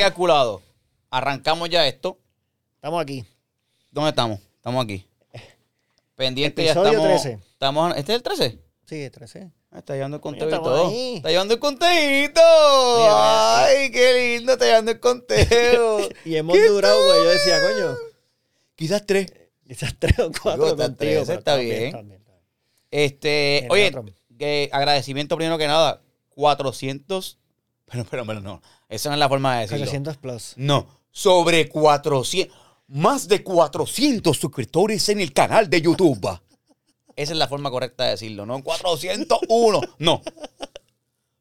calculado. Arrancamos ya esto. Estamos aquí. ¿Dónde estamos? Estamos aquí. Pendiente ya estamos. 13. estamos ¿Este es el 13? Sí, 13. Ah, Está llevando el conteo y estamos todo. ahí. Está llevando el conteíto. Mira, Ay, qué lindo. Está llevando el conteo. Y hemos ¿Qué durado, güey. Yo decía, coño, Quizás tres. quizás tres o cuatro está contigo. tres, pero está bien. está bien. Este, Mira, oye, otro. que agradecimiento primero que nada. 400. Pero, pero, pero no. Esa no es la forma de decirlo. 400 plus. No, sobre 400. Más de 400 suscriptores en el canal de YouTube. Esa es la forma correcta de decirlo, ¿no? 401. No.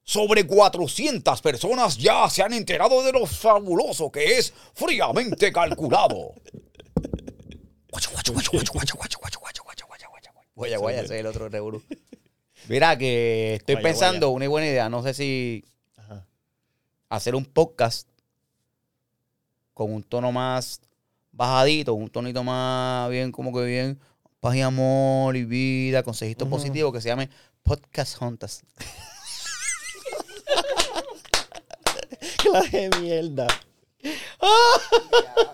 Sobre 400 personas ya se han enterado de lo fabuloso que es fríamente calculado. Guaya, guaya, ese es el otro revolú. Mira que estoy Guaya, pensando una buena idea. No sé si. Hacer un podcast con un tono más bajadito, un tonito más bien, como que bien, paz y amor y vida, consejitos positivos que se llame Podcast Juntas. Clase de mierda.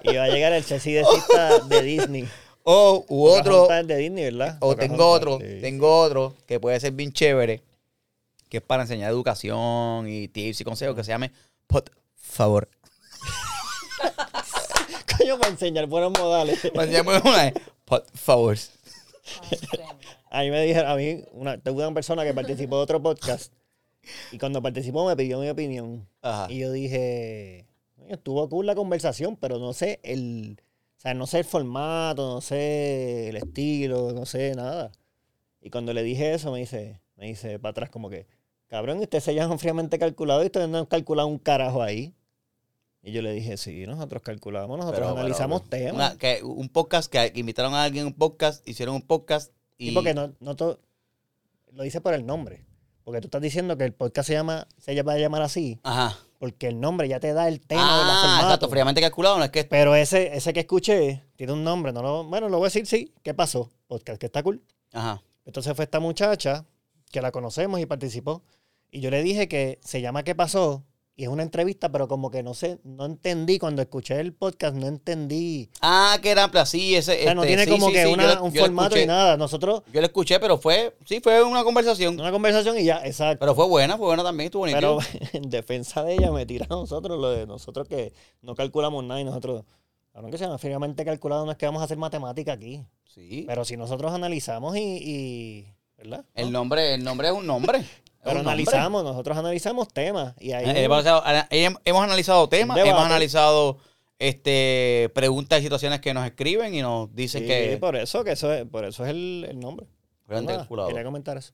y va a llegar el Ceci de cita de Disney. O u otro, de Disney, ¿verdad? o tengo otro, sí. tengo otro que puede ser bien chévere, que es para enseñar educación y tips y consejos, que se llame Pod Favor. Coño, para enseñar buenos modales. Ya ponemos una de, Pod Favor. A mí me dijeron, a mí, una, tuve una persona que participó de otro podcast y cuando participó me pidió mi opinión. Ajá. Y yo dije, "Coño, estuvo cool la conversación, pero no sé el, o sea, no sé el formato, no sé el estilo, no sé nada. Y cuando le dije eso, me dice, me dice para atrás como que, cabrón, usted se llama fríamente calculado y ustedes no han calculado un carajo ahí. Y yo le dije, sí, nosotros calculamos, nosotros Pero, analizamos pero, temas. una- que un podcast que, invitaron a alguien a un podcast, hicieron un podcast y. Sí, porque no, no todo, lo dice por el nombre. Porque tú estás diciendo que el podcast se llama, se va a llamar así, Ajá. porque el nombre ya te da el tema Ah, del formato. exacto, fríamente calculado, no es que. Pero ese, ese que escuché tiene un nombre, no lo, bueno, lo voy a decir sí. ¿Qué pasó? Podcast que está cool. Ajá. Entonces fue esta muchacha que la conocemos y participó. Y yo le dije que se llama ¿Qué pasó? Y es una entrevista, pero como que no sé, no entendí. Cuando escuché el podcast, no entendí. Ah, que era así, ese. O sea, no este, tiene sí, como sí, que sí, una- un formato ni nada. Nosotros, Yo lo escuché, pero fue. Sí, fue una conversación. una conversación y ya, exacto. Pero fue buena, fue buena también, estuvo bonito. Pero en defensa de ella me tira a nosotros lo de nosotros que no calculamos nada y nosotros, aunque sea fríamente calculado, no es que vamos a hacer matemática aquí. sí. Pero si nosotros analizamos y, y- ¿verdad? El nombre, el nombre es un nombre. Pero nombre. analizamos, nosotros analizamos temas y ahí Eh, hemos, analizado, eh, hemos analizado temas, debate. hemos analizado este preguntas y situaciones que nos escriben y nos dicen Sí, que. por eso que eso es, por eso es el, el nombre. Nada, calculado. Quería comentar eso.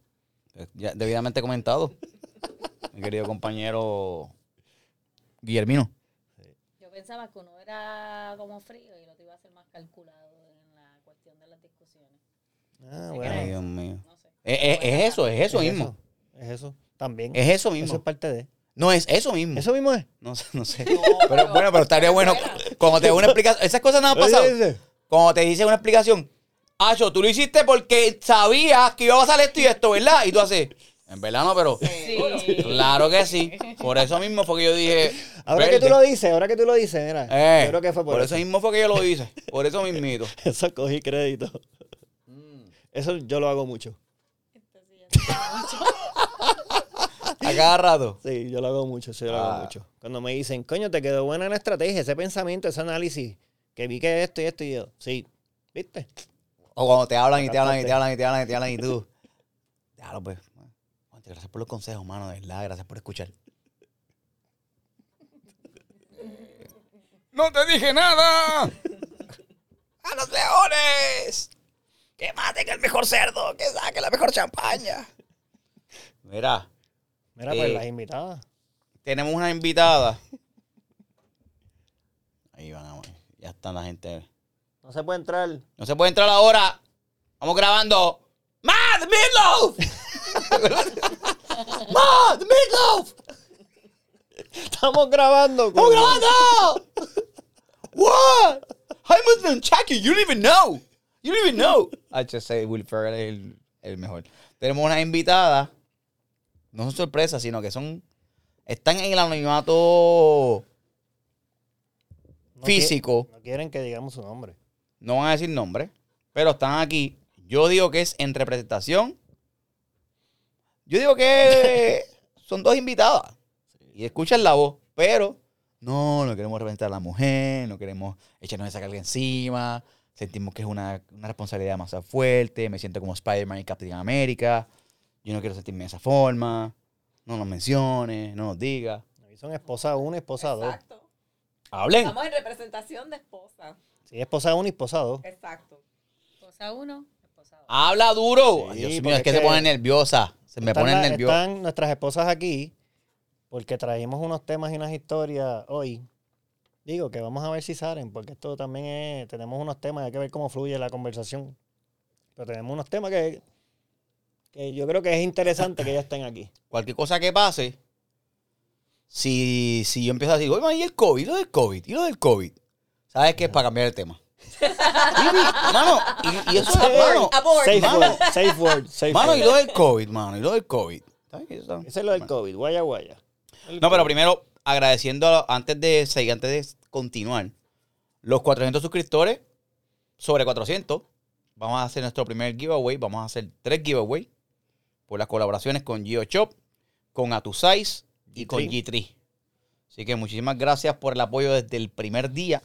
Ya debidamente comentado. Mi querido compañero Guillermino. Yo pensaba que uno era como frío y el otro iba a ser más calculado en la cuestión de las discusiones. Ah, bueno. Ay, Ay, Dios mío. No sé. Es, es- es eso, es eso es mismo. Eso, es eso. También. Es eso Eso mismo. es parte de. No, es eso mismo. Eso mismo es. No sé, no sé. Pero bueno, pero estaría bueno cuando te dé una explicación. Esas cosas no han pasado. Cuando te dice una explicación. Acho, tú lo hiciste porque sabías que iba a pasar esto y esto, ¿verdad? Y tú haces. En verdad no, pero. Sí. Claro que sí. Por eso mismo fue que yo dije. Ahora que tú lo dices, ahora que tú lo dices, mira. Eh, yo creo que fue por, por eso mismo fue que yo lo hice. Por eso mismito. Eso cogí crédito. Eso yo lo hago mucho. Entonces ya está mucho. A cada rato. Sí, yo lo hago mucho, sí, yo lo Ah. hago mucho. Cuando me dicen, coño, te quedó buena la estrategia, ese pensamiento, ese análisis, que vi que esto y esto y yo. Sí, ¿viste? O cuando te hablan y te hablan y te hablan y te hablan y te hablan y tú. Déjalo, pues. Gracias por los consejos, mano. De verdad, gracias por escuchar. ¡No te dije nada! ¡A los leones! ¡Que maten el mejor cerdo! ¡Que saquen la mejor champaña! Mira, Mira, pues Eh. las invitadas. tenemos una invitada. Ahí van, a- ya está la gente. No se puede entrar. No se puede entrar ahora. Vamos grabando. ¡Mad Meatloaf! ¡Mad Meatloaf! Estamos grabando. ¡Estamos grabando! What? I Muslim Chucky, you don't even know. You don't even know. HC Will Ferrell es el, el mejor. Tenemos una invitada. No son sorpresas, sino que son. Están en el anonimato No físico. No quieren que digamos su nombre. No van a decir nombre, pero están aquí. Yo digo que es en representación. Yo digo que son dos invitadas. Y escuchan la voz, pero no, no queremos representar a la mujer, no queremos echarnos esa carga encima. Sentimos que es una, una responsabilidad demasiado fuerte. Me siento como Spider-Man y Captain America. Yo no quiero sentirme de esa forma. No nos menciones, no nos digas. Aquí son esposa 1 y esposa 2. Exacto. Hablen. Estamos en representación de esposa. Sí, esposa 1 y esposa 2. Exacto. Esposa uno, esposa dos. Habla duro. Sí, Dios mío, es que se pone nerviosa. Se me la- nerviosa. están nuestras esposas aquí porque trajimos unos temas y unas historias hoy. Digo que vamos a ver si salen, porque esto también es, tenemos unos temas, hay que ver cómo fluye la conversación. Pero tenemos unos temas que, que yo creo que es interesante que ya estén aquí. cualquier cosa que pase, si, si yo empiezo a decir, oye, ¿y el COVID? ¿Y lo del COVID? ¿Y lo del COVID? ¿Sabes qué? Es para cambiar el tema. y, mano, y, y eso es, mano. Safe mano. word, safe word, safe mano, word. y lo del COVID, mano, y lo del COVID. ¿Sabes qué? Eso- es lo del COVID, guaya guaya. El No, pero primero, agradeciendo, a- antes de seguir, antes de continuar, los 400 suscriptores, sobre 400, vamos a hacer nuestro primer giveaway. Vamos a hacer tres giveaways por las colaboraciones con GeoShop, con Atusize y con G3. G3. Así que muchísimas gracias por el apoyo desde el primer día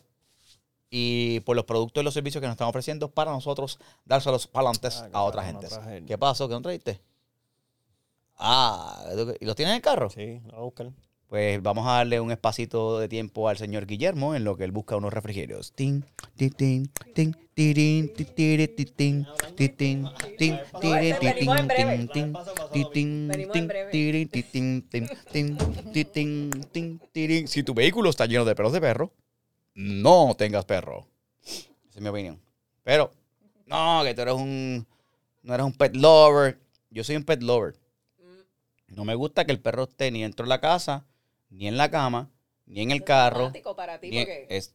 y por los productos y los servicios que nos están ofreciendo para nosotros dárselos para adelante Ah, a otra gente. ¿Qué pasó? ¿Qué no trajiste? Ah, ¿y los tienes en el carro? Sí, lo voy a buscar. Pues vamos a darle un espacito de tiempo al señor Guillermo en lo que él busca unos refrigerios. Tin, tin, tin, tin, tin, ti, tin, tin, tin. Si tu vehículo está lleno de pelos de perro, no tengas perro. Esa es mi opinión. Pero, no, que tú eres un. No eres un pet lover. Yo soy un pet lover. No me gusta que el perro esté ni dentro de la casa, ni en la cama, ni en el carro. Traumático para ti porque es-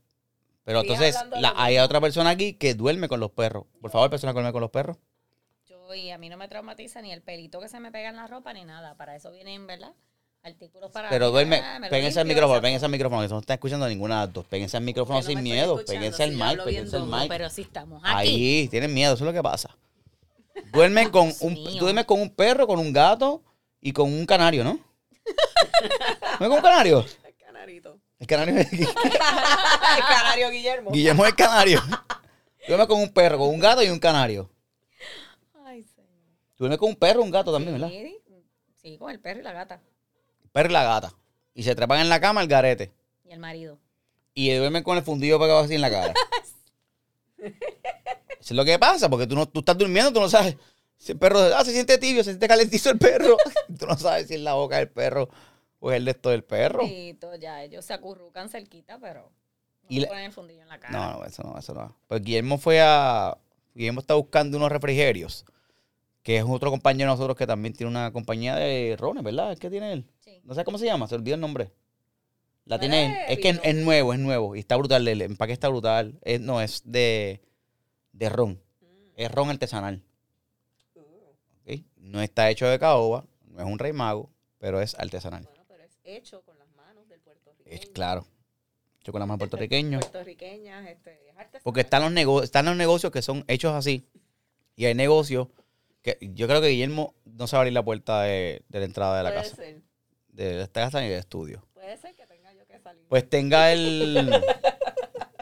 Pero entonces la- hay otra persona aquí que duerme con los perros. Por favor, persona que duerme con los perros. Yo, y a mí no me traumatiza ni el pelito que se me pega en la ropa ni nada. Para eso vienen, ¿verdad? Artículos para. Pero duerme, péguense al micrófono, péguense al micrófono, que no están escuchando ninguna de las dos. Péguense al micrófono sin miedo, péguense al mic, péguense al mic. Pero si estamos aquí. Ahí, tienen miedo, eso es lo que pasa. Duermen con un, duermes con un perro, con un gato y con un canario, ¿no? ¿No es con un canario? el canarito. El canario es el canario Guillermo. Guillermo es el canario. Duerme con un perro, con un gato y un canario. Ay, señor. Duerme con un perro, un gato también, ¿verdad? Sí, sí, con el perro y la gata. El perro y la gata. Y se trepan en la cama el garete. Y el marido. Y duermen con el fundido pegado así en la cara. Eso es lo que pasa, porque tú, no, tú estás durmiendo, tú no sabes. Si el perro ah, se siente tibio, se siente calentizo el perro. tú no sabes si es la boca del perro o es el de esto del perro. Todo, ya ellos se acurrucan cerquita, pero no Y le ponen el fundillo en la cara. No, no, eso no, eso no. Pues Guillermo fue a. Guillermo está buscando unos refrigerios. Que es otro compañero de nosotros que también tiene una compañía de rones, ¿verdad? ¿Qué tiene él? Sí. No sé cómo se llama, se olvidó el nombre. La No tiene Es que es, nuevo, es nuevo. Y está brutal. El empaque está brutal. Es- no, es de, de ron. Es ron artesanal. No está hecho de caoba, no es un rey mago, pero es artesanal. bueno, pero es hecho con las manos del puertorriqueño. Es claro. Yo con la más puertorriqueño. Puertorriqueñas, este, es artesanal. Porque están los, nego- están los negocios que son hechos así. Y hay negocios que yo creo que Guillermo no sabe abrir la puerta de, de la entrada de la Puede casa. ser, De esta casa ni del estudio. puede ser que tenga yo que salir. Pues tenga el.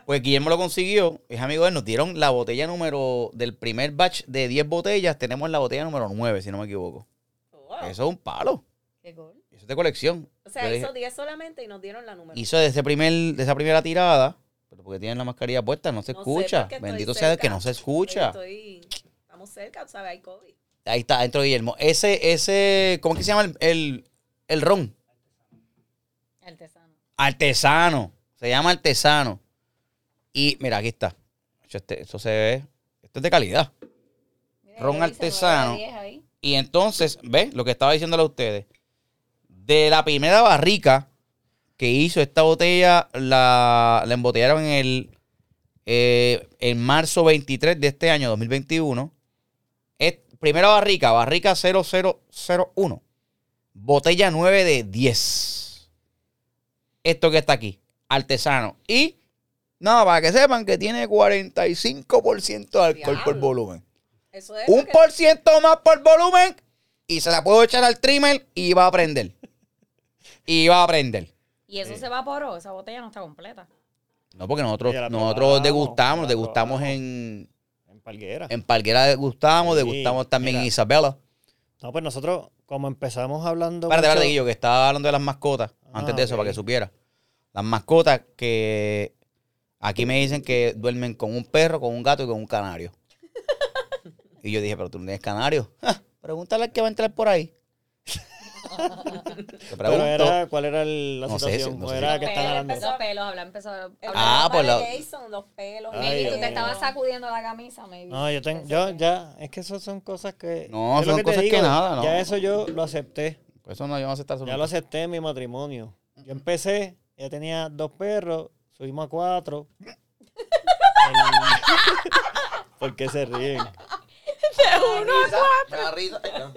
Pues Guillermo lo consiguió, es amigo de él. Nos dieron la botella número. Del primer batch de 10 botellas, tenemos la botella número 9, si no me equivoco. Wow. Eso es un palo. Qué gol. Eso es de colección. O sea, Yo hizo dije- 10 solamente y nos dieron la número. hizo de, ese primer, de esa primera tirada, pero porque tienen la mascarilla puesta, no se No escucha. Bendito sea que no se escucha. Estoy- estamos cerca, ¿sabes? Hay COVID. Ahí está, dentro de Guillermo. Ese, ese, ¿cómo es que se llama el, el, el ron? Artesano. Artesano. Se llama artesano. Y mira, aquí está. Esto, este- esto se ve. Esto es de calidad. Mira, Ron artesano. Y entonces, ¿ves? Lo que estaba diciéndole a ustedes. De la primera barrica que hizo esta botella, la, la embotellaron en el eh, en marzo 23 de este año, 2021. Es, primera barrica, barrica 0001. Botella 9 de 10. Esto que está aquí, artesano. Y No, para que sepan que tiene 45% de alcohol por volumen. Eso es Un que- por ciento más por volumen y se la puedo echar al trimmer y va a prender. Y va a prender. Y eso se evaporó, esa botella no está completa. No, porque nosotros, nosotros probamos, degustamos, degustamos en, En Palguera. en Palguera degustamos, Sí, degustamos también en mira. Isabela. No, pues nosotros, como empezamos hablando. Espérate, mucho- espérate, Guillo, que estaba hablando de las mascotas. Ah, antes de eso, para que supiera. Las mascotas que aquí me dicen que duermen con un perro, con un gato y con un canario. y yo dije, pero tú no tienes canario. Ah, pregúntale al que va a entrar por ahí. Pero era, ¿cuál era el- la No sé, situación? no ¿O sé. era que pelos hablando? empezó- Los pelos, habla, empezó a hablar. Ah, pues de la- Jason, los pelos. Ay, Maybe tú te estabas sacudiendo la camisa, maybe. No, yo tengo, yo ya, es que eso son cosas que. No, son te cosas que nada, ¿no? Ya eso yo lo acepté. Pues eso no, yo no sé estar Ya lo acepté en mi matrimonio. Yo empecé, ella tenía dos perros, subimos a cuatro. ¿Por qué se ríen?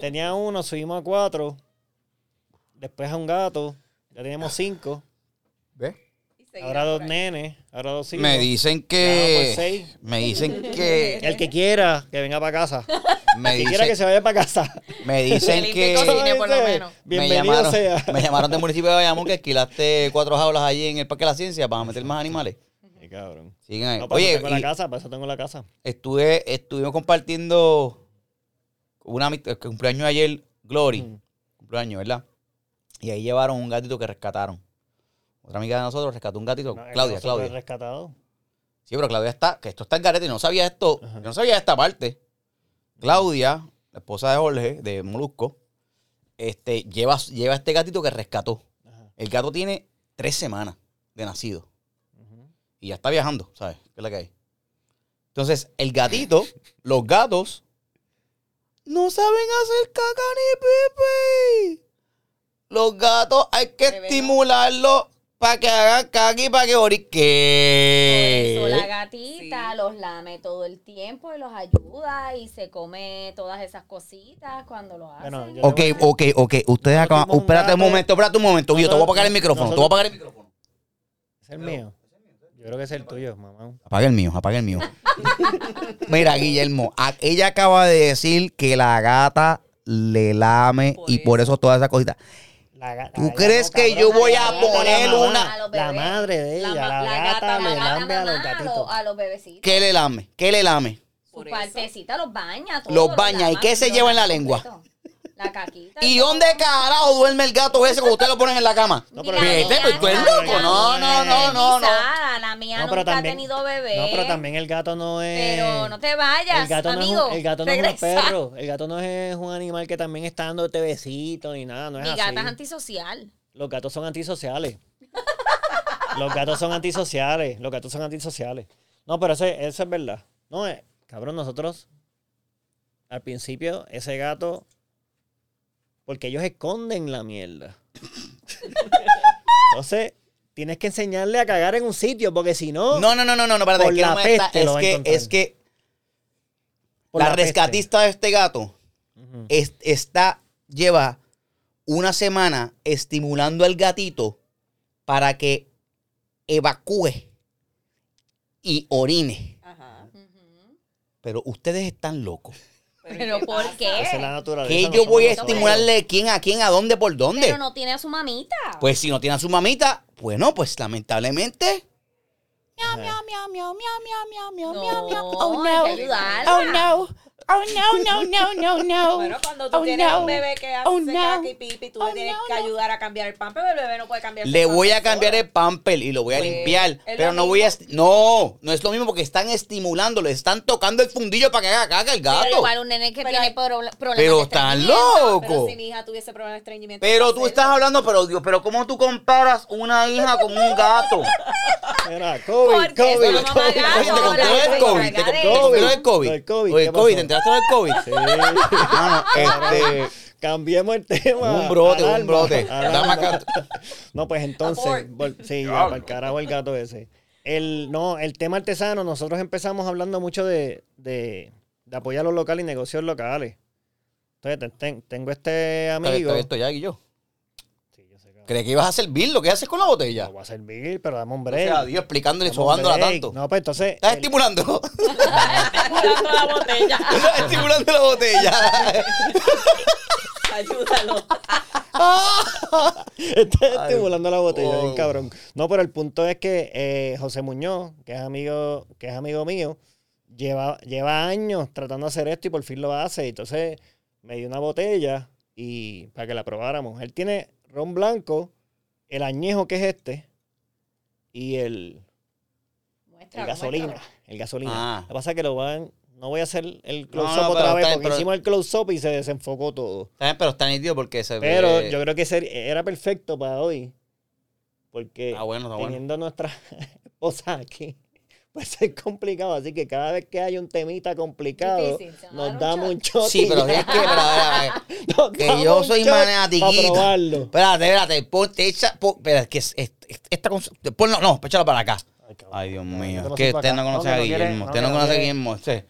Tenía uno, subimos a cuatro. Después a un gato. Ya teníamos cinco. ¿Ves? Ahora dos nenes. Ahora dos hijos. Me dicen Ya que. vamos por seis. Me dicen que. El que quiera que venga para casa. Me El que quiera que dicen, se vaya para casa. me dicen que. cocine, por lo menos. Me llamaron, sea. me llamaron del municipio de Bayamón que alquilaste cuatro jaulas allí en el Parque de la Ciencia para meter más animales. Sí, cabrón. Siguen ahí. No, para Oye, eso tengo la casa, para eso tengo la casa. estuve, estuvimos compartiendo una cumpleaños ayer, Glory, Mm. cumpleaños, ¿verdad? Y ahí llevaron un gatito que rescataron. Otra amiga de nosotros rescató un gatito, No, Claudia, Claudia. rescatado. Sí, pero Claudia está, que esto está en garete y no sabía esto, Ajá. yo no sabía esta parte. Claudia, la esposa de Jorge, de Molusco, este, lleva, lleva este gatito que rescató. Ajá. El gato tiene tres semanas de nacido y ya está viajando, ¿sabes? ¿Qué es la que hay? Entonces, el gatito, los gatos, no saben hacer caca ni pipi. Los gatos hay que estimularlos para que hagan caca y para que Por eso la gatita Sí. los lame todo el tiempo y los ayuda y se come todas esas cositas cuando lo hace. Bueno, yo- Ok, ok, ok. Ustedes acaban. un Espérate un momento, espérate un momento. Guillo, te voy a apagar el micrófono. Te voy a apagar el micrófono. ¿Es el mío? Yo creo que es el tuyo, mamá. Apaga el mío, apaga el mío. Mira, Guillermo, ella acaba de decir que la gata le lame Por y por eso todas esas cositas. La ¿Tú la gata crees que yo voy a poner una- La madre de ella, la, ma- gata, le la gata lambe a los gatitos. A los bebecitos. ¿Qué le lame? ¿Qué le lame? Su partecita los baña. todo, Los baña, ¿y qué se lleva en la lengua? completo. La caquita. ¿Y dónde carajo duerme el gato ese cuando usted lo ponen en la cama? No, Mira, pero- Vete, la pues tú eres loco. No, no, no, no, no. La mía No, pero nunca también- ha tenido bebé. No, pero también el gato no es. Pero no te vayas, el gato no es un, el gato no es un perro. El gato no es un animal que también está dándote besitos ni nada. No es Mi así. gata es antisocial. Los gatos son antisociales. Los gatos son antisociales. Los gatos son antisociales. No, pero ese- eso es verdad. No, eh, cabrón, nosotros al principio ese gato porque ellos esconden la mierda. Entonces, tienes que enseñarle a cagar en un sitio porque si no, No, no, no, no, no, Por es que la no peste lo es va a que, es que por la, peste. rescatista de este gato Ujú. es- está, lleva una semana estimulando al gatito para que evacúe y orine. Ajá. Ujú. Pero ustedes están locos. Pero ¿qué ¿por pasa? qué? Esa es la naturaleza. ¿Qué no yo voy a estimularle quién a quién, a dónde, por dónde? Pero no tiene a su mamita. Pues si no tiene a su mamita, bueno, pues lamentablemente. Ajá. no, Oh, hay que no. ayudarla. Oh no. Oh no, no, no, no, no. Bueno, cuando tú Oh, tienes no. un bebé que hace Oh, no. caca y pipi, tú Oh, le tienes no, que no. ayudar a cambiar el pamper, pero el bebé no puede cambiar Le voy a cambiar el pamper y lo voy a Pues, limpiar. Pero no voy a. No, no es lo mismo porque están estimulando, le están tocando el fundillo para que haga caca el Pero gato. igual un nene que Pero tiene problemas Pero de están estreñimiento. Pero loco. si mi hija tuviese problemas de estreñimiento. Pero ¿qué tú estás hablando, pero Dios, pero ¿cómo tú comparas una hija con un gato? Mira, COVID, COVID, no COVID. COVID. COVID. Del COVID, Oye, ¿qué COVID, pasó? ¿te enteraste lo del COVID? Sí. Mano, este. Cambiemos el tema. Un brote, un brote. alarma. No, pues entonces, vol- sí, ya, para el carajo el gato ese. El, no, el tema artesano, nosotros empezamos hablando mucho de, de, de apoyar los locales y negocios locales. Entonces, ten- ten- tengo este amigo. Esto, esto ya, y yo. ¿Crees que ibas a servirlo? ¿Qué haces con la botella? Lo voy a servir, pero dame un break. a Dios, explicándole y sobándola tanto. No, pues entonces. ¿Estás el- estimulando? Estimulando la botella. ¿Estás estimulando la botella? Ayúdalo. Está estimulando la botella, oh. bien cabrón. No, pero el punto es que eh, José Muñoz, que es amigo, que es amigo mío, lleva, lleva años tratando de hacer esto y por fin lo hace. Entonces me dio una botella y para que la probáramos. Él tiene ron blanco, el añejo que es este, y el, gasolina. El gasolina. Ah. Lo que pasa es que lo van. No voy a hacer el close-up no, otra vez bien, porque pero- hicimos el close-up y se desenfocó todo. Bien, pero está nítido porque se Pero ve... yo creo que ser- era perfecto para hoy. Porque Ah, bueno, está bueno. teniendo nuestra esposa aquí, puede ser complicado. Así que cada vez que hay un temita complicado, Difícil, se van a nos dar un damos shot. un shot. Sí, y pero ya. es que... Pero, a ver, a ver. Nos que yo un soy shot maniatiquito. Para probarlo. Espérate, espérate. Ponte esa... pon- espera, es que es, es- esta cosa... Ponlo, no, échalo para acá. Ay, Dios mío. Es que usted no conoce No, a que no quiere, Guillermo. Usted que no no conoce a. Guillermo. Usted.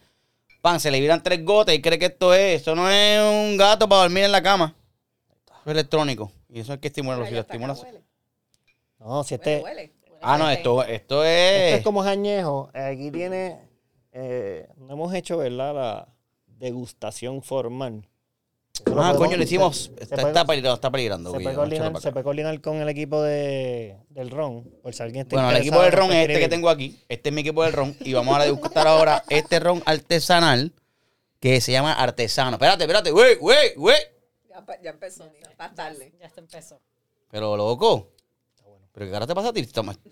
Pan, se le viran tres gotas y cree que esto es... Eso no es un gato para dormir en la cama. Eso es electrónico. Y eso es que estimularlo. Mira, Si ya lo está acá, estimulas... huele. No, si Huele, este, huele. Ah, no, esto, esto es... este es como es añejo. Aquí tiene. eh, no hemos hecho, ¿verdad? La degustación formal. Eso Ah, podemos- coño, le hicimos... se- se Está, puede- está peligrando, está peligrando. Se puede, coordinar, se acá. puede coordinar con el equipo de, del RON, por si alguien está Bueno, el equipo del ron es este que tengo aquí. Este es mi equipo del ron. Y vamos a degustar ahora este ron artesanal que se llama artesano. Espérate, espérate. Güey, güey, güey. Ya, ya empezó. Más tarde. Ya se empezó. Pero loco. ¿Pero qué cara te pasa a ti?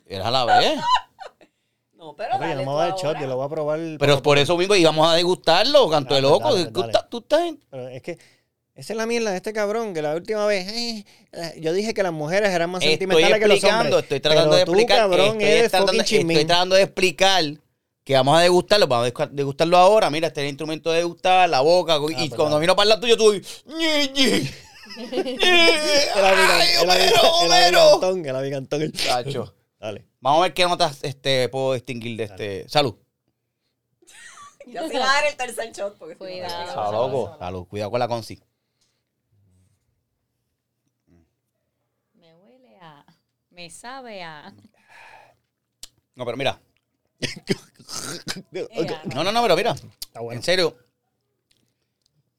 Eras a la vez. No, pero Oye, dale no me va a dar shot, yo lo voy a probar. Pero por eso mismo íbamos a degustarlo, canto de Dale, loco. dale, Tú dale. estás- Tú estás en- Pero es que esa es la mierda de este cabrón, que la última vez eh, eh, yo dije que las mujeres eran más Estoy sentimentales que los explicando, hombres. estoy tratando Pero de tú, explicar. cabrón, estoy, eres tratando, estoy de explicar que vamos a degustarlo. Vamos a degustar- degustarlo ahora. Mira, este es el instrumento de degustar, la boca. y pues cuando vino para el lado tuyo, tú. ñi, ñi. El ¡Ay, el Chacho. Dale. Vamos a ver qué notas este, puedo distinguir de este. Salud. Ya se va a dar el tercer shot. Porque Cuidado. Salud, Salud, loco. salud. Salud. Cuidado con la consi. Me huele a. Me sabe a. No, pero mira. No, no, no, pero mira. Está bueno. En serio.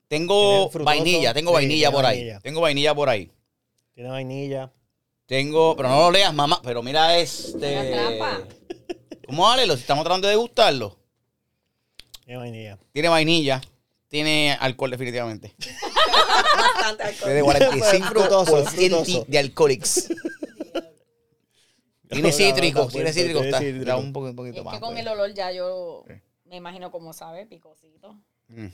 Tengo frutoso. vainilla, tengo Sí, vainilla por ahí. Tengo vainilla por ahí. Tiene vainilla. Tengo, pero no lo leas, mamá. Pero mira este. ¿Cómo vale? Lo estamos tratando de degustarlo. Tiene vainilla. Tiene vainilla. Tiene alcohol, definitivamente. Bastante alcohol. Tiene frutoso, 45% frutoso. de alcoholics. Tiene No, no, cítrico, está tiene cítrico. Está, un, poco, un poquito Es más. que con pues. el olor ya yo me imagino cómo sabe, picosito. Mm.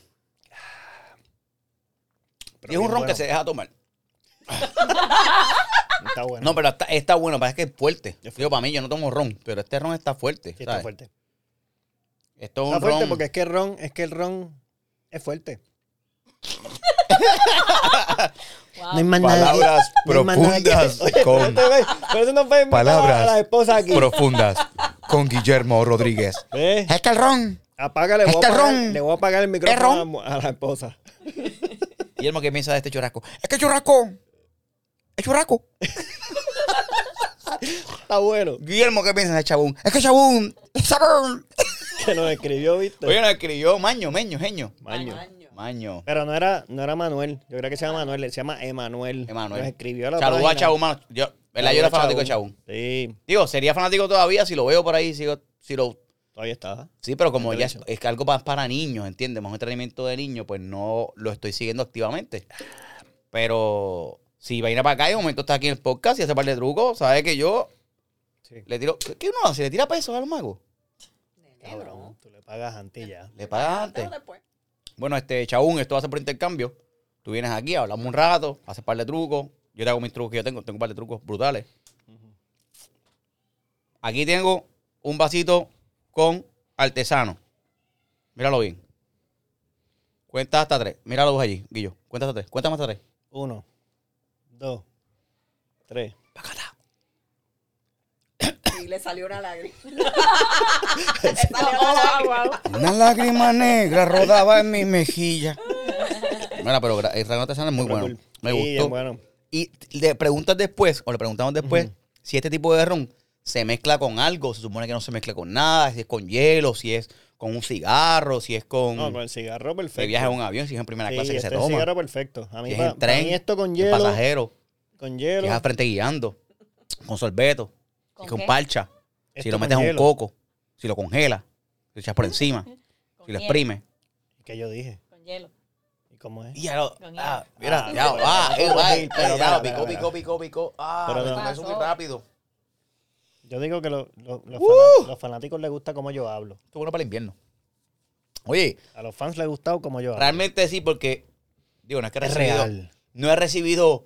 Pero Y es un ron que se deja tomar. Está bueno. No, pero está, está bueno, parece que es fuerte. Digo, para mí, yo no tomo ron, pero este ron está fuerte. Sí, está ¿sabes? fuerte. Esto es Está un fuerte ron. porque es que el ron, es que el ron es fuerte. Wow. No hay más nada. Palabras no hay más nada que- profundas Oye, con- pero eso no fue Palabras a la esposa aquí. profundas con Guillermo Rodríguez. ¿Eh? Es que el ron. Apágale, voy a Este apagar- ron. le voy a apagar el micrófono ron. a a la esposa. Guillermo, ¿qué piensa de este churrasco? Es que churrasco. Es churrasco. Está bueno. Guillermo, ¿qué piensa de chabún? Es que chabún. Es chabún. Que nos escribió, ¿viste? Oye, nos escribió Maño, Meño, Geño. Maño. Maño. Pero no era, no era Manuel. Yo creo que se llama Manuel. Se llama Emanuel. Emanuel. Nos escribió a la Saludos a. Chabún, mano. Yo, ¿verdad? yo era fanático de Chabún. Sí, Digo, sería fanático todavía si lo veo por ahí, si lo todavía está. Sí, pero como ya es, algo para, para niños, ¿entiendes? Más un entrenamiento de niños, pues no lo estoy siguiendo activamente. Pero si va a ir para acá y de momento está aquí en el podcast y hace par de trucos, ¿sabes que yo Sí. le tiro... ¿Qué uno hace? ¿Le tira pesos al mago? Cabrón, no. tú le pagas antes ya. ¿Le pagas antes? Bueno, este, Chabún, esto va a ser por intercambio. Tú vienes aquí, hablamos un rato, haces par de trucos. Yo te hago mis trucos que yo tengo. Tengo un par de trucos brutales. Aquí tengo un vasito con artesano. Míralo bien. Cuenta hasta tres. Míralo vos allí, Guillo. Cuenta hasta tres. Cuéntame hasta tres. Uno, dos, tres. Pacata. Y le salió una lágrima. le salió una lágrima. Una lágrima negra rodaba en mi mejilla. Mira, pero el rango artesano es muy bueno. Me Sí, gustó. bien bueno. Y le preguntas después, o le preguntamos después, si este tipo de ron se mezcla con algo, se supone que no se mezcla con nada, si es con hielo, si es con un cigarro, si es con, No, con el cigarro perfecto. que viaja en un avión, si es en primera Sí, clase que se este toma, cigarro perfecto. A mí, si es pa- en pa tren, mí esto con el hielo, pasajero, con si hielo, es al frente guiando, con sorbeto, si ¿Con es parcha, esto si lo metes en un hielo. coco, si lo congelas, si lo echas por encima, Con si lo hielo, exprimes. ¿Qué yo dije? Con hielo. ¿Y cómo es? Y ya lo. Ah, mira, Ah, ya, ah, eh, va, pero- eh, pero- ya, picó, picó, picó, picó. Ah, Pero me muy rápido. Yo digo que lo- lo- los, Uh. fana- los fanáticos les gusta como yo hablo. Esto es bueno para el invierno. Oye, A los fans les gusta como yo hablo. realmente sí, porque. Digo, no es que he es recibido. real. No he recibido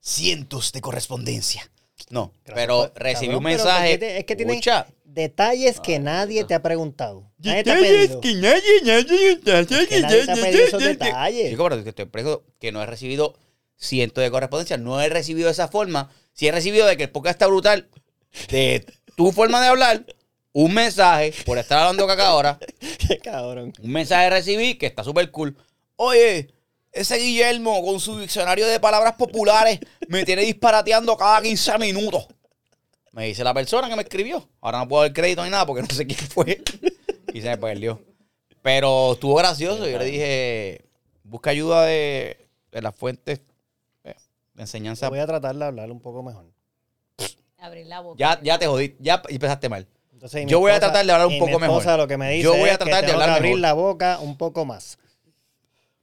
cientos de correspondencia. No, pero por- recibí cabrón, un pero mensaje. es que te- es que tienen- Escucha. Detalles que nadie te ha preguntado. Nadie te ha Detalles pedido. que nadie- nadie- nadie- que nadie te ha pedido esos nadie- detalles. Chico, pero que estoy preso que no he recibido cientos de correspondencia. No he recibido de esa forma. Sí he recibido de que el podcast está brutal. De tu forma de hablar. Un mensaje por estar hablando caca ahora. Qué cabrón. Un mensaje recibí que está súper cool. Oye, ese Guillermo con su diccionario de palabras populares me tiene disparateando cada 15 minutos. Me dice la persona que me escribió. Ahora no puedo dar crédito ni nada porque no sé quién fue. Y se me perdió. Pero estuvo gracioso. Yo le dije, busca ayuda de, de las fuentes de enseñanza. Voy a tratar de hablar un poco mejor. Abrir la boca. Ya, ya te jodí, ya empezaste mal. Entonces, Yo voy a tratar de hablar un y poco mejor. lo que me dice Yo voy a tratar de hablar abrir mejor. la boca un poco más.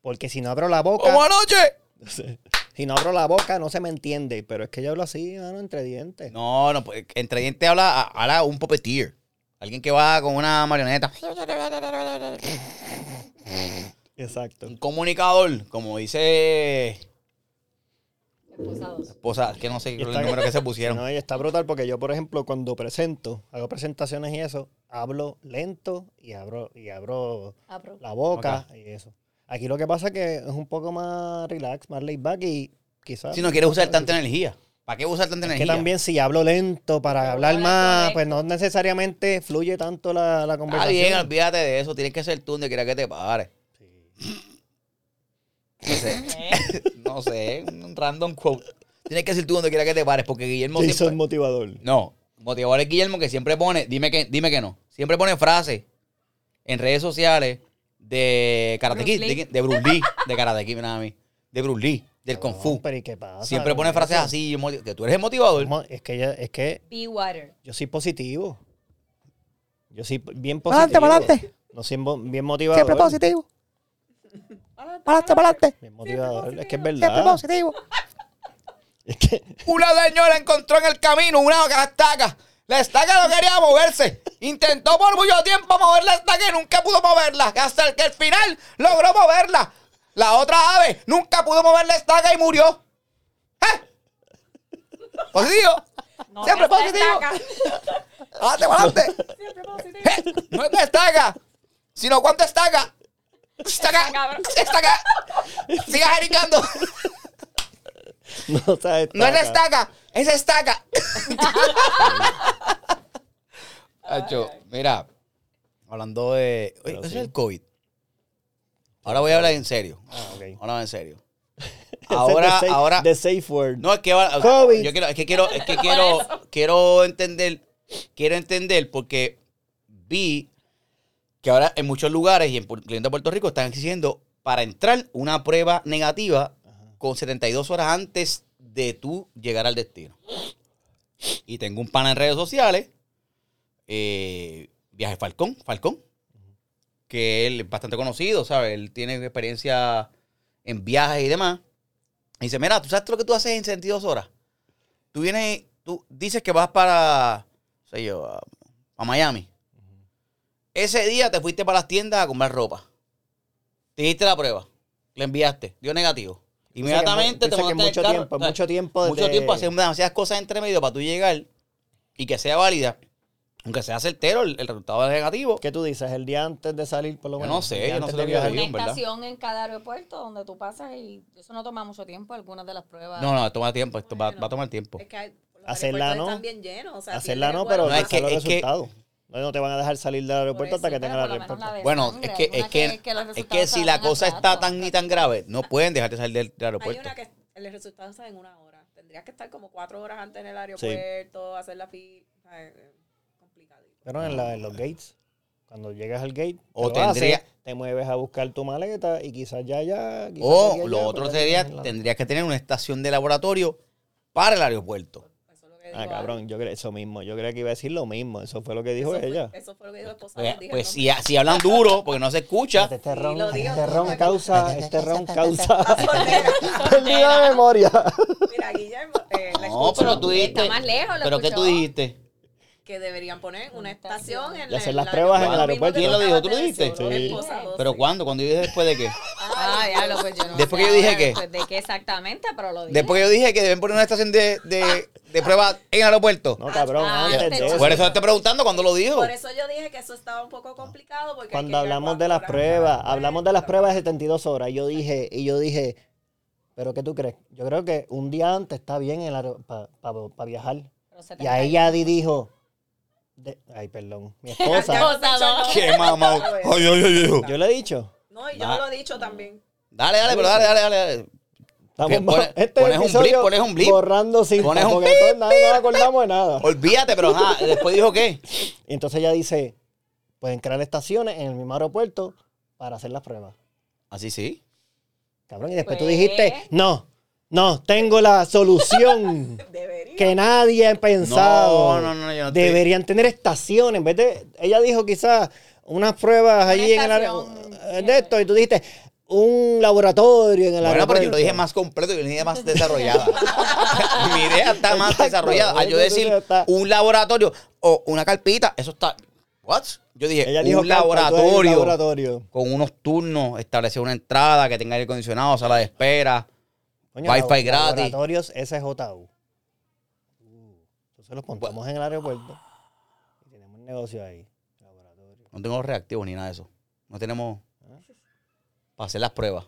Porque si no abro la boca, ¡Como anoche! si no abro la boca no se me entiende. Pero es que yo hablo así, mano, entre dientes. No, no, pues, entre dientes habla, habla un puppeteer. Alguien que va con una marioneta. Exacto. Un comunicador, como dice Esposados. esposa, que no sé Y el está- número que se pusieron. No, y está brutal porque yo, por ejemplo, cuando presento, hago presentaciones y eso, hablo lento y abro, y abro Abro. la boca y eso. Aquí lo que pasa es que es un poco más relax, más laid back y quizás... Si no quieres usar tanta energía. ¿Para qué usar tanta Es que energía? también si hablo lento para Pero hablar habla más, correcto. pues no necesariamente fluye tanto la, la Está conversación. bien, olvídate de eso. Tienes que ser tú donde quiera que te pares. No sé, no sé, un random quote. Tienes que ser tú donde quiera que te pares, porque Guillermo Jason siempre... motivador. No, motivador es Guillermo que siempre pone, dime que, dime que no, siempre pone frases en redes sociales de Karate Kid, de, de Bruce Lee, de Karate Kid, mira a mí, de Bruce Lee, del Kung Fu. No, pero ¿y qué pasa? Siempre pone frases eso? así, que tú eres el motivador. Mo- Es que, ya- es que Be water. yo soy positivo. Yo soy bien positivo. pa'lante. No soy bien motivador. positivo. Pa'lante, pa'lante. Bien motivador. Es que es Siempre verdad. positivo. Es que Una señora encontró en el camino una estaca. La estaca no quería moverse. Intentó por mucho tiempo mover la estaca y nunca pudo moverla. Hasta que al final logró moverla. La otra ave nunca pudo mover la estaca y murió. ¿Eh? Positivo. No Siempre positivo. Adelante, adelante. Siempre positivo. ¿Eh? No es la estaca, sino cuánto estaca. Estaca. cabrón. Estaca. Siga jericando. no sabes. No es la estaca, es estaca. Hacho, mira, hablando de. Oye, Pero eso sí. es el COVID. Ahora voy a hablar en serio. Ah, ok. Ahora en serio. Es Ahora, the safe- ahora. The safe word. No, es que va- COVID. yo quiero, es que quiero, es que quiero, quiero entender, quiero entender porque vi que ahora en muchos lugares y en incluyendo Puerto Rico están exigiendo para entrar una prueba negativa con 72 horas antes de tú llegar al destino. Y tengo un pana en redes sociales, eh, Viaje Falcón, Falcón, que él es bastante conocido, ¿sabes? Él tiene experiencia en viajes y demás. Y dice, mira, ¿tú sabes lo que tú haces en 72 horas? Tú vienes, tú dices que vas para, no sé yo, a, a Miami. Ese día te fuiste para las tiendas a comprar ropa. Te diste la prueba. Le enviaste. Dio negativo. Inmediatamente te que montaste en mucho el carro. tiempo, o sea, mucho tiempo. mucho de- tiempo hacer demasiadas cosas entre medio para tú llegar y que sea válida. Aunque sea certero, el, el resultado es negativo. ¿Qué tú dices? El día antes de salir, por lo Yo menos. no sé, yo no sé de lo que digo. Una ¿verdad? estación en cada aeropuerto donde tú pasas y eso no toma mucho tiempo. Algunas de las pruebas. No, no, toma tiempo. Esto va, Bueno. va a tomar tiempo. Es que hay- los Hacerla no. están bien llenos. O sea, si Hacerla no, pero No, es no que- los es que-. No, no te van a dejar salir del aeropuerto hasta que tengan el menos la Bueno, sangre, es que, es que, es que si la cosa está tan ni tan grave, no pueden dejarte salir del, del Hay aeropuerto. una que el resultado está en una hora. tendrías que estar como cuatro horas antes en el aeropuerto, hacer la fila. Complicadito. Pero en, la- en los gates, cuando llegas al gate, O te, lo haces, tendría- te mueves a buscar tu maleta y quizás ya, ya. quizás O lo allá, otro sería, tendrías que tener una estación de laboratorio para el aeropuerto. Eso es lo que Ah, cabrón, yo creo eso mismo. Yo creía que iba a decir lo mismo. Eso fue lo que dijo Eso fue- ella. Eso fue lo que dijo esposa. Pues, dije, pues no, si, si hablan duro, porque no se escucha, Este ron, lo digo, este ron me- causa, este ron causa. Soltera. Pérdida de memoria. Mira, Guillermo, eh, la no, pero tú dijiste, Está más lejos, lo pero ¿qué tú dijiste? Que deberían poner una estación en Y hacer el- las la- pruebas en el aeropuerto. ¿Quién lo dijo? ¿Tú lo dijiste? Sí. ¿Pero cuándo? ¿Cuándo yo dije después de qué? Ah, diablo, pues yo no Después sé que yo dije que- después de qué exactamente, pero lo dije. Después que yo dije que deben poner una estación de, de, de prueba en el aeropuerto. No, cabrón, Ah, antes antes de eso. Por eso te estoy preguntando cuándo lo dijo. Por eso yo dije que eso estaba un poco complicado. Porque Cuando hablamos de las pruebas, hablamos de las pruebas de 72 horas. Yo dije, y yo dije, ¿pero qué tú crees? Yo creo que un día antes está bien para viajar. Pero se te Y ahí cae. ya Di dijo, de- ay, perdón, mi esposa. Nombre. Qué mamá. Ay, ay, ay, ay. yo le he dicho. No, y yo Va. lo he dicho también. Dale, dale, pero dale, dale, dale. dale. Estamos Pone- este pones un episodio blip, pones un blip. borrando sin Pones un porque entonces nada, no nos acordamos de nada. Olvídate, pero ajá, después dijo qué. Y entonces ella dice, pueden crear estaciones en el mismo aeropuerto para hacer las pruebas. Así sí. Cabrón, y después tú Pues- dijiste, no, no, tengo la solución Debería. que nadie ha pensado. No, no, no, yo no estoy- Deberían tener estaciones. En vez de, ella dijo quizás unas pruebas allí en el. De esto, y tú dijiste, un laboratorio en el Bueno, pero yo lo dije más completo y una idea más desarrollada. Mi idea está más Exacto. desarrollada. Al yo decir un laboratorio o una carpita, eso está. ¿What? Yo dije Ella dijo un laboratorio laboratorio. con unos turnos, establecer una entrada que tenga aire acondicionado, sala de espera. Coño, Wi-Fi gratis. Laboratorios SJU. Uh, entonces los montamos en el aeropuerto. Y tenemos un negocio ahí. Laboratorio. No tengo reactivos ni nada de eso. No tenemos para hacer las pruebas.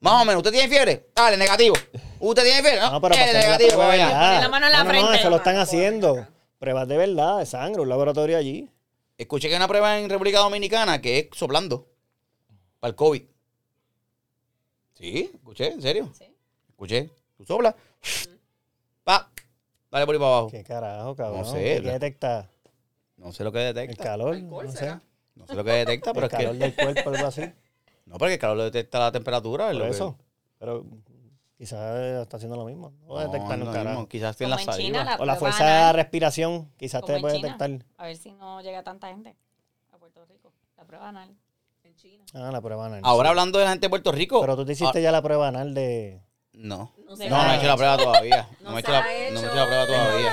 Más o menos, ¿usted tiene fiebre? Dale, negativo. ¿Usted tiene fiebre? No, No, pero para hacer la negativo. Poner la mano en la no, no, no, frente. eso lo están haciendo. Pruebas de verdad, de sangre, un laboratorio allí. Escuché que hay una prueba en República Dominicana que es soplando para el COVID. Sí, escuché, en serio. Sí. Escuché. Tú soplas. Pa. Dale por ahí para abajo. ¿Qué carajo, cabrón? No sé, ¿Qué la- detecta? No sé lo que ¿El detecta. calor? Alcohol, no sé. No sé lo que detecta, pero El es calor que. del cuerpo, algo así. No, porque el calor lo detecta la temperatura. es Por lo que- eso. Pero quizás está haciendo lo mismo. No, No, detectar no un es lo carajo. mismo. Quizás tiene la Como en China, la O la fuerza de respiración, quizás como te en puede China. detectar. A ver si no llega tanta gente a Puerto Rico. La prueba anal. China. Ah, la prueba anal. Ahora sí. hablando de la gente de Puerto Rico. Pero tú te hiciste ah, ya la prueba anal de... No. No No, no he hecho la prueba todavía. No, he hecho la, no me he hecho. la prueba todavía.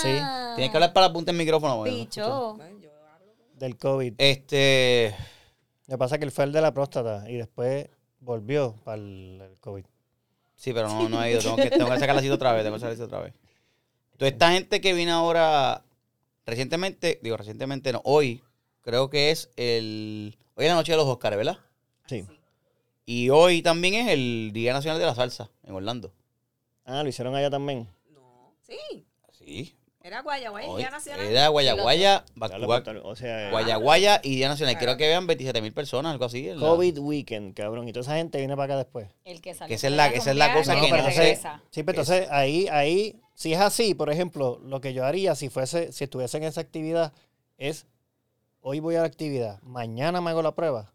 Sí. Tienes que hablar para la punta del micrófono. bueno. Bicho. Bueno, yo hablo. del COVID. Este. Lo que pasa es que él fue el de la próstata y después volvió para el, el COVID. Sí, pero no, no he ido. Tengo que, tengo que sacar la cita otra vez. Tengo que sacar la cita otra vez. Toda esta gente que vino ahora recientemente, digo recientemente no, hoy, creo que es el. Hoy es la noche de los Oscars, ¿verdad? Sí. Y hoy también es el Día Nacional de la Salsa en Orlando. Ah, lo hicieron allá también. No. Sí. Sí. Era Guayaguay, Hoy Día Nacional. era Guayaguaya, Bacubac- O sea, Guayaguaya y Día Nacional. Creo que vean 27 mil personas, algo así. la- COVID weekend, cabrón. Y toda esa gente viene para acá después. El que salió Que esa es la- esa es la cosa y que no no sé. regresa. Sí, pero entonces ahí, ahí, si es así, por ejemplo, lo que yo haría si fuese, si estuviese en esa actividad, es hoy voy a la actividad, mañana me hago la prueba.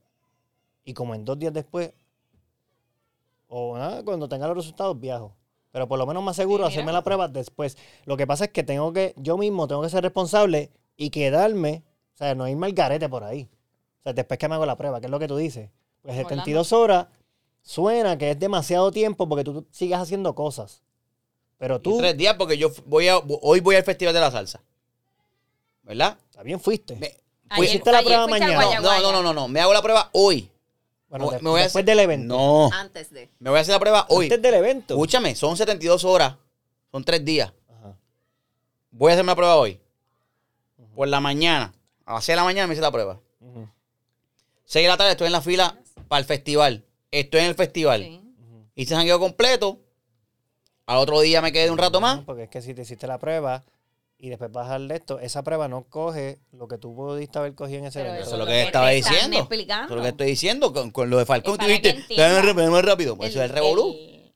Y como en dos días después, o nada, cuando tenga los resultados, viajo. Pero por lo menos más seguro Sí, mira. hacerme la prueba después. Lo que pasa es que tengo que, yo mismo tengo que ser responsable y quedarme, o sea, no irme al garete por ahí. O sea, después que me hago la prueba, que es lo que tú dices. Pues Orlando. 72 horas suena que es demasiado tiempo porque tú sigues haciendo cosas. Pero Y tú, tres días porque yo voy a, hoy voy al Festival de la Salsa. ¿Verdad? también fuiste. Me- Ayer- hiciste la prueba mañana. no, no, no, no, no. Me hago la prueba hoy. Bueno, me- de- me voy a después del evento. No. Antes de. Me voy a hacer la prueba hoy. Antes del evento. Escúchame, son 72 horas. Son tres días. Ajá. Voy a hacerme la prueba hoy. Por la mañana. A las 6 de la mañana me hice la prueba. Ujú. 6 de la tarde estoy en la fila para el festival. Estoy en el festival. Sí. Hice jangueo completo. Al otro día me quedé un rato más. Porque es que si te hiciste la prueba y después bajar de esto, esa prueba no coge lo que tú pudiste haber cogido en ese evento. Eso es lo que estaba diciendo. explicando. Eso es lo que estoy diciendo con, con lo de Falcón. Tú entienda. dame rápido. Pues eso es el revolú. el-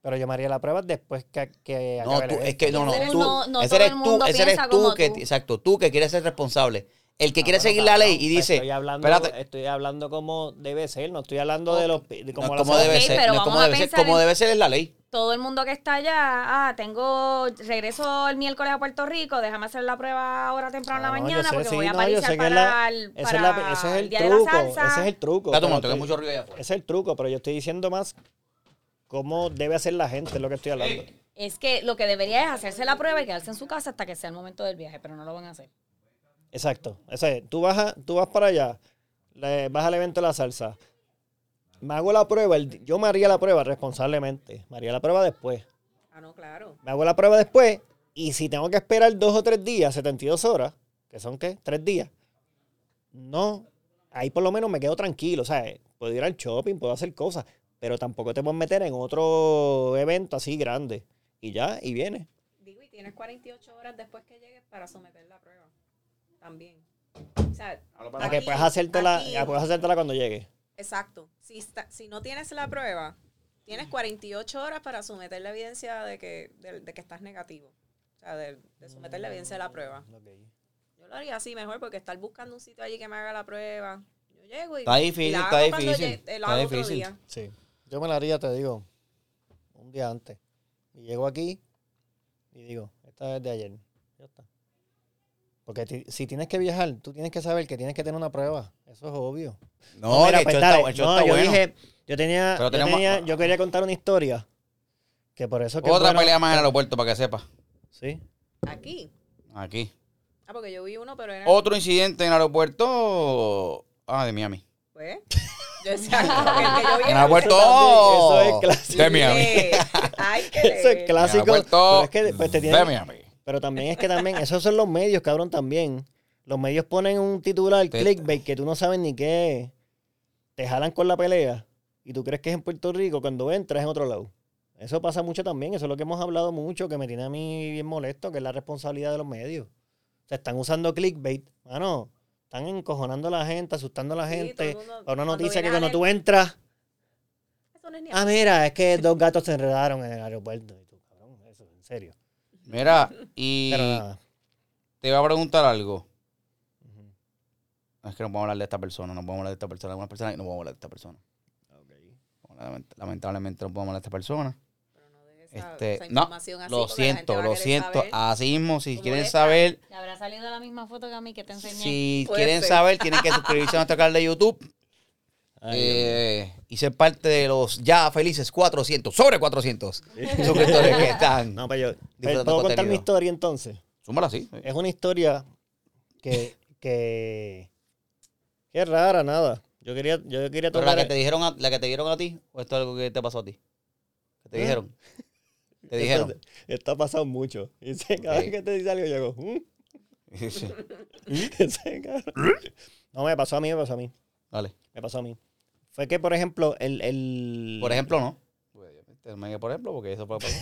Pero yo me haría la prueba después que, que No, acabe tú, es que no, no, Tú no- no ese eres tú, ese eres tú que, tú. exacto, tú que quieres ser responsable. El que quiere seguir la ley y dice, Estoy hablando, espérate, estoy hablando como debe ser, no estoy hablando de los... De como debe ser, pero no es como debe ser, como en- debe ser es la ley. Todo el mundo que está allá, ah, tengo, regreso el miércoles a Puerto Rico, déjame hacer la prueba ahora temprano en la Ah, no, mañana sé, porque sí, voy a no, yo que para, la- el, ese es la- para ese es el Día de la truco, Salsa. ese es el truco. Pero momento, que mucho ruido allá afuera. Ese es el truco, pero yo estoy diciendo más cómo debe hacer la gente, es lo que estoy hablando. Es que lo que debería es hacerse la prueba y quedarse en su casa hasta que sea el momento del viaje, pero no lo van a hacer. Exacto. O sea, tú vas, a- tú vas para allá, le- vas al evento de la salsa, me hago la prueba, el- yo me haría la prueba responsablemente, me haría la prueba después. Ah, no, claro. Me hago la prueba después y si tengo que esperar dos o tres días, 72 horas, que son qué, tres días, no, ahí por lo menos me quedo tranquilo, o sea, puedo ir al shopping, puedo hacer cosas, pero tampoco te puedes meter en otro evento así grande. Y ya, y viene. Digo, y tienes 48 horas después que llegues para someter la prueba. También. O sea, A que puedes hacértela, aquí- puedes hacértela cuando llegue. Exacto. Si, está- si no tienes la prueba, tienes 48 horas para someter la evidencia de que, de, de que estás negativo. O sea, de, de someter la evidencia de la prueba. Yo lo haría así mejor porque estar buscando un sitio allí que me haga la prueba. Yo llego y, Está y difícil, la está hago cuando difícil, llegue- está lo hago otro difícil. día. Sí. Yo me la haría, te digo, un día antes. Y llego aquí y digo, esta es de ayer. Ya está. Porque ti- si tienes que viajar, tú tienes que saber que tienes que tener una prueba. Eso es obvio. No, mira, que el pues show dale. está, el show No, está yo bueno. dije, yo tenía, Pero yo, tenemos- tenía- yo quería contar una historia. Que por eso que Otra bueno- pelea más en el aeropuerto para que sepa. Sí. Aquí. Aquí. Ah, porque yo vi uno, pero era. Otro incidente en el aeropuerto. Ah, de Miami. Pues. Yo decía, como que el que yo vi En el aeropuerto. Eso es clásico. De Miami. Hay que Eso es leer. clásico. aeropuerto Pero es que pues, te tienen- De Miami. Pero también es que también, esos son los medios, cabrón, también. Los medios ponen un titular, Te- clickbait, que tú no sabes ni qué es. Te jalan con la pelea y tú crees que es en Puerto Rico, cuando entras es en otro lado. Eso pasa mucho también, eso es lo que hemos hablado mucho, que me tiene a mí bien molesto, que es la responsabilidad de los medios. O sea, están usando clickbait, mano, están encojonando a la gente, asustando a la Sí, gente. todo el mundo- Para una cuando noticia que viene cuando tú entras, Eso no es ni ah, mira, es que dos gatos se enredaron en el aeropuerto. Y tú, cabrón, eso, en serio. Mira, y Pero nada. te iba a preguntar algo. Es que no podemos hablar de esta persona, no podemos hablar de esta persona. Algunas personas no podemos hablar de esta persona. Lament- Lamentablemente no podemos hablar de esta persona. Pero no dejes Este, esa no, información así lo siento, lo siento. saber. Así mismo, si quieren saber, Le habrá salido la misma foto que a mí que te enseñé. si Puede quieren ser. saber, tienen que suscribirse a nuestro canal de YouTube Ay, eh, y ser parte de los ya felices 400, sobre 400 suscriptores que están. No, pero yo. Disfrutando ¿Puedo contar contenido. mi historia entonces? Súmala así. Es una historia que. que. Es rara, nada. Yo quería, yo quería Pero la tocar. que te dijeron a, la que te dieron a ti, o esto es algo que te pasó a ti. ¿Qué te ¿Eh? dijeron? Te dijeron. Esto ha pasado mucho. Y sé, cada vez que te dice algo, yo hago. "Mm". No, me pasó a mí, me pasó a mí. Dale. Me pasó a mí. Fue que, por ejemplo, el. el Por ejemplo, no. Pues, por ejemplo, porque eso puede pasar.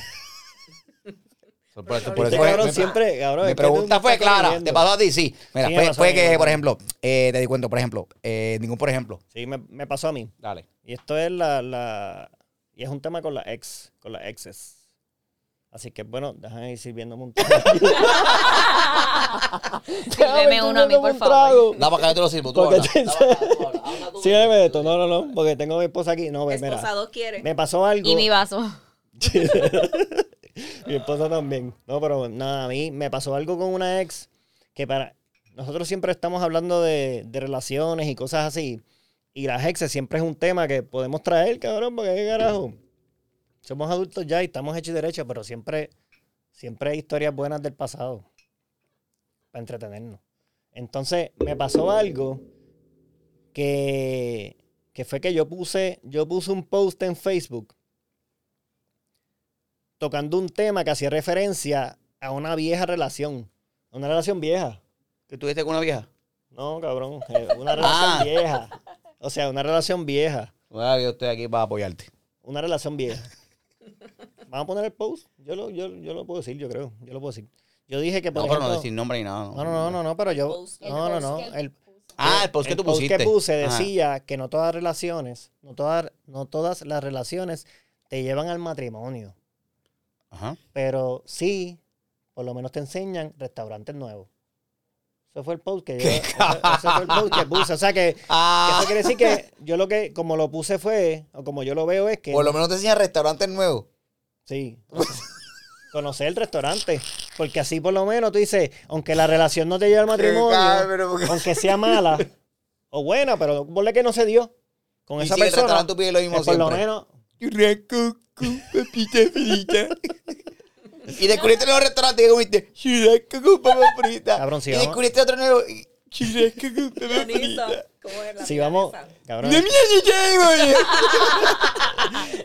Por eso- por eso fue- cabrón me- siempre, cabrón, Mi pregunta fue clara. ¿Te pasó a ti? Sí. Mira, Sí, fue, fue mí, que, por ejemplo, eh, te di cuenta, por ejemplo, eh, ningún por ejemplo. Sí, me, me pasó a mí. Dale. Y esto es la, la. Y es un tema con la ex, con las exes. Así que bueno, déjame ir sirviéndome un trago. Sírveme uno a mí, por un favor. Da para que yo te lo sirvo. Tú Porque habla. Sígueme esto. No, no, no. Porque tengo a mi esposa aquí. No, ve, mira. Esposa dos quiere. Me pasó algo. Y mi vaso. mi esposa también. No, pero nada, a mí me pasó algo con una ex que para. Nosotros siempre estamos hablando de, de relaciones y cosas así. Y las exes siempre es un tema que podemos traer, cabrón, porque qué carajo. Somos adultos ya y estamos hechos y derechos, pero siempre, siempre hay historias buenas del pasado. Para entretenernos. Entonces, me pasó algo que, que fue que yo puse, yo puse un post en Facebook tocando un tema que hacía referencia a una vieja relación. a Una relación vieja. ¿Que tuviste con una vieja? No, cabrón. eh, Una relación Ah. vieja. O sea, una relación vieja. Bueno, yo estoy aquí para apoyarte. Una relación vieja. Vamos a poner el post. Yo lo, yo, yo lo puedo decir, yo creo. Yo lo puedo decir. Yo dije que por No, pero no decir nombre ni nada. no, no, no, no, no, pero yo. post. El No, no, post no. El, Ah, el post que el tú post pusiste. que puse Ajá. decía que no todas las relaciones, no todas, no todas las relaciones te llevan al matrimonio. Ajá. Pero sí, por lo menos te enseñan restaurantes nuevos. Eso fue el post que yo. Ese, ese fue el post que puse. O sea que, que Ah, eso quiere decir que yo lo que, como lo puse fue, o como yo lo veo es que. por lo menos te enseñan restaurantes nuevos. Sí. Conocer el restaurante. Porque así por lo menos tú dices, aunque la relación no te lleve al matrimonio, porque- aunque sea mala o buena, pero ponle que no se dio con Y esa si en el persona. restaurante tú pides lo mismo eh, por lo menos. Churrasco con papita frita. y descubriste el nuevo restaurante que comiste churrasco con papa frita. Cabrón, si y vamos- descubriste otro nuevo churrasco con papa frita. ¿Cómo es la Si vamos. milanesa? Cabrón, ¡De mierda,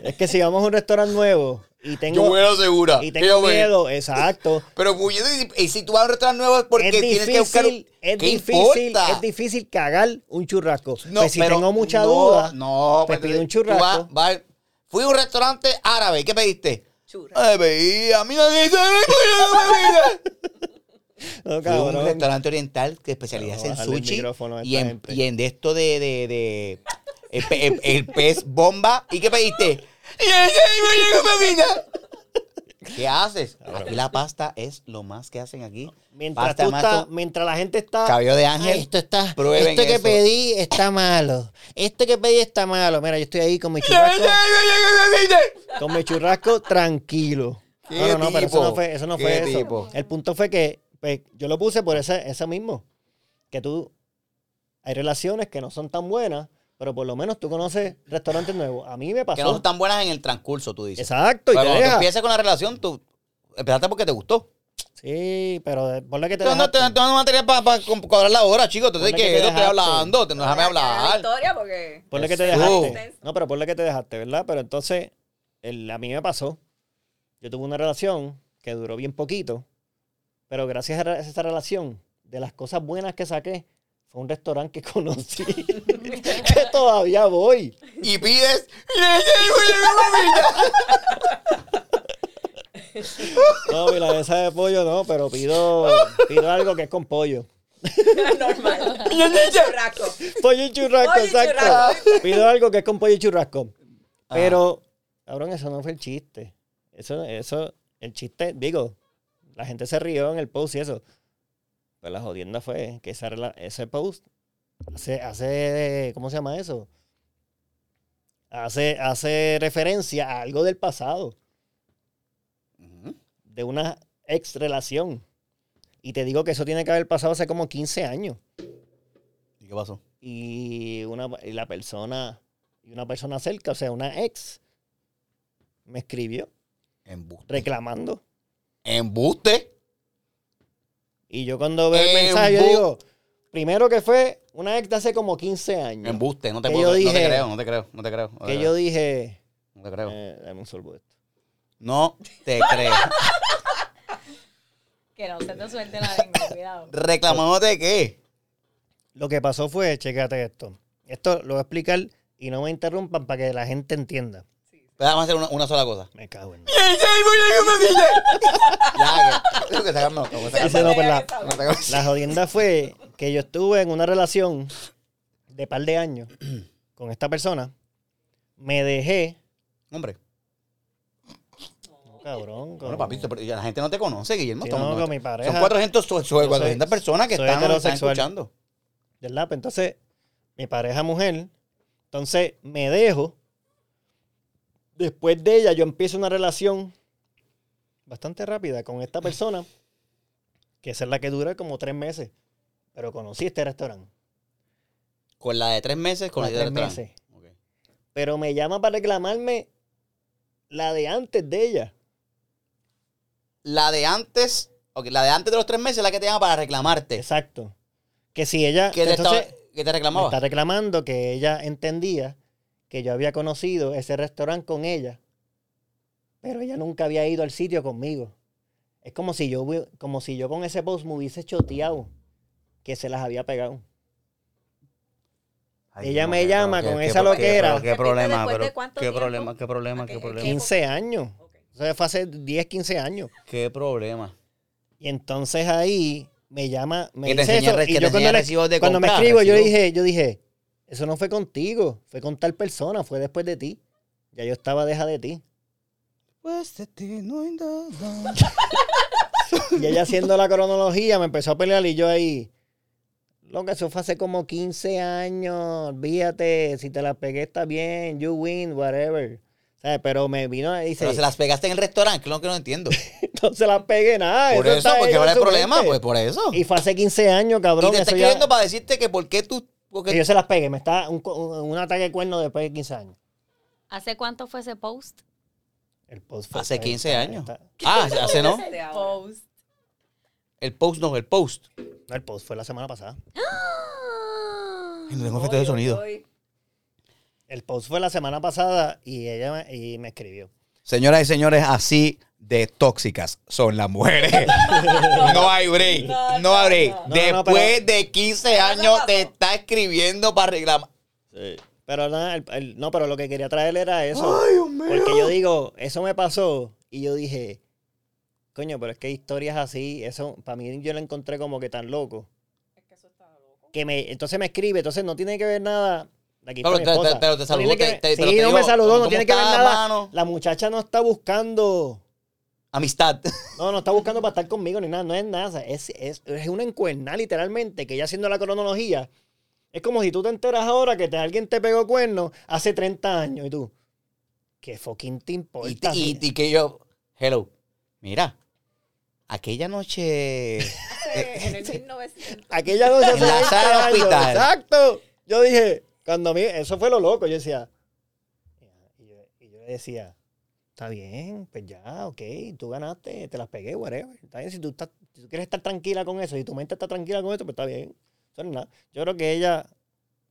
es que si vamos a un restaurante nuevo y Yo tengo, me lo segura. y tengo yo miedo, exacto. Pero pues, yo te- y si tú vas a un restaurante nuevo es porque es tienes que buscar. difícil, es ¿Qué difícil, importa? es difícil cagar un churrasco. No, pues si pero tengo mucha no, duda, No, pues pues pido un tú vas- churrasco. vas- fui a un restaurante árabe. ¿y ¿Qué pediste? Churra. Ay, pedí a mí no no, Fui a un restaurante oriental que especializa en Bajarle el sushi y en, y en de esto de, de, de el, pe- el- el pez bomba. ¿Y qué pediste? ¿Qué haces? Aquí la pasta es lo más que hacen aquí. Mientras, Pasta, tú mientras la gente está. cabello de ángel. "Ay, esto está. Prueben esto que eso". pedí está malo. Esto que pedí está malo. Mira, yo estoy ahí con mi churrasco. con mi churrasco tranquilo. ¿Qué No, no, no, pero eso no fue, eso no ¿Qué fue eso. tipo? El punto fue que pues, yo lo puse por ese, eso mismo. Que tú. Hay relaciones que no son tan buenas, pero por lo menos tú conoces restaurantes nuevos. A mí me pasó. Que no son tan buenas en el transcurso, tú dices. Exacto, y Pero te cuando tú deja. empiezas con la relación, tú empezaste porque te gustó. Sí, pero ponle que te Tú no te dando material para cuadrar la hora, chicos. Entonces, Ponle que te estoy dejaste. hablando, te- no déjame hablar. historia porque... Que te dejaste. No, pero ponle que te dejaste, ¿verdad? Pero entonces, el- a mí me pasó. Yo tuve una relación que duró bien poquito, pero gracias a esa relación, de las cosas buenas que saqué, fue un restaurante que conocí, que todavía voy. Y pides. No, milanesa de pollo no, pero pido, pido algo que es con pollo. Normal. Churrasco. Pollo y churrasco, Pollo y exacto. churrasco. Pido algo que es con pollo y churrasco. Ah. Pero, cabrón, eso no fue el chiste. Eso, eso, el chiste, digo, la gente se rió en el post y eso. Pero la jodienda fue que esa ese post hace, hace, ¿cómo se llama eso? Hace, hace referencia a algo del pasado, de una ex relación. Y te digo que eso tiene que haber pasado hace como 15 años. ¿Y qué pasó? y una y la persona y una persona cerca, o sea, una ex me escribió Embuste. reclamando Embuste. Y yo cuando veo el mensaje yo digo, primero que fue una de hace como 15 años. Embuste. No te puedo yo No te creo, no te creo, no te creo. no te que creo, yo dije, No te creo. eh, dame un sorbo de esto. No te creo. Que no se te suelte la lengua, cuidado. ¿Reclamándote de qué? Lo que pasó fue, chécate esto. Esto lo voy a explicar y no me interrumpan para que la gente entienda. Pero vamos a hacer una, una sola cosa. Me cago en. ya, que, tengo que sacarme ojos, Dice, no, pues la, La jodienda fue que yo estuve en una relación de par de años con esta persona. Me dejé. Hombre, No, cabrón. bueno, papito, pero ya la gente no te conoce, Guillermo. Sí, no, con mi pareja. Son 400, so- so- Yo 400 soy- personas que soy están, escuchando. ¿Verdad? Pues entonces, mi pareja mujer. Entonces, me dejo. Después de ella, yo empiezo una relación bastante rápida con esta persona. Que esa es la que dura como tres meses. Pero conocí este restaurante. Con la de tres meses, con, la de tres meses. Ok. Pero me llama para reclamarme la de antes de ella. La de antes, ok, la de antes de los tres meses es la que te llama para reclamarte. Exacto. Que si ella. ¿Qué te, entonces, estaba- te me reclamaba? está reclamando que ella entendía que yo había conocido ese restaurante con ella, pero ella nunca había ido al sitio conmigo. Es como si yo, como si yo con ese post me hubiese choteado que se las había pegado. Ay, ella no, me llama qué- con qué- esa qué- loquera. ¿Qué problema? ¿Después de pero cuánto ¿Qué tiempo? problema? ¿Qué problema? ¿Qué ¿Qué- problema? qué- 15 años. Ok. Eso fue hace 10, 15 años. ¿Qué problema? Y entonces ahí me llama, me te dice eso, y que yo cuando, le- cuando me escribo, yo dije, yo dije, eso no fue contigo, fue con tal persona, fue después de ti. Ya yo estaba deja de ti. Pues de ti no hay nada. Y ella haciendo la cronología me empezó a pelear y yo ahí. Lo que eso fue hace como 15 años. Olvídate, si te la pegué está bien, you win, whatever. ¿Sabes? Pero me vino y dice, Pero se las pegaste en el restaurante, que es lo que no entiendo. no se las pegué nada. Por eso eso, porque ella ¿cuál en es el problema? mente. Pues por eso. Y fue hace 15 años, Y cabrón. te está eso ya- escribiendo para decirte que por qué tú... porque- que yo se las pegué. Me está un, un, un ataque de cuerno después de 15 años. ¿Hace cuánto fue ese post? El post fue- Hace 15 está- años. está- Ah, hace no. Ahora. Post. El post no, el post. no, el post fue la semana pasada. Ay, no tengo efecto de sonido. El post fue la semana pasada y ella me, y me escribió. Señoras y señores, así de tóxicas son las mujeres. no hay break. No, No, hay break. no, no. Después No, de 15 Pero años te está escribiendo para reclamar. Pero nada, el- el- no, pero lo que quería traer era eso. Porque yo digo, eso me pasó y yo dije, coño, pero es que historias así, eso para mí yo lo encontré como que tan loco. Es que eso está loco. Que me, entonces me escribe, entonces no tiene que ver nada. Aquí Pero te- te- pero te No saludó, tiene que te- te- pero sí, te no digo, me saludó, no ¿cómo tiene que ver nada. mano? La muchacha no está buscando, Amistad. no, no está buscando para estar conmigo ni nada, no es nada. Es, es, es una encuerna literalmente, que ella haciendo la cronología, es como si tú te enteras ahora que te, alguien te pegó cuerno hace 30 años y tú, ¿qué fucking te Y, importa? y- y que yo, hello, mira, aquella noche... Hace- en el 1900. Aquella noche En la 20 sala del hospital. Exacto. Yo dije, cuando a mí, eso fue lo loco, yo decía, y yo, y yo le decía, está bien, pues ya, ok, tú ganaste, te las pegué, whatever. Está bien, si tú, estás, si tú quieres estar tranquila con eso, y tu mente está tranquila con esto, pues está bien. Eso no es nada. Yo creo que ella,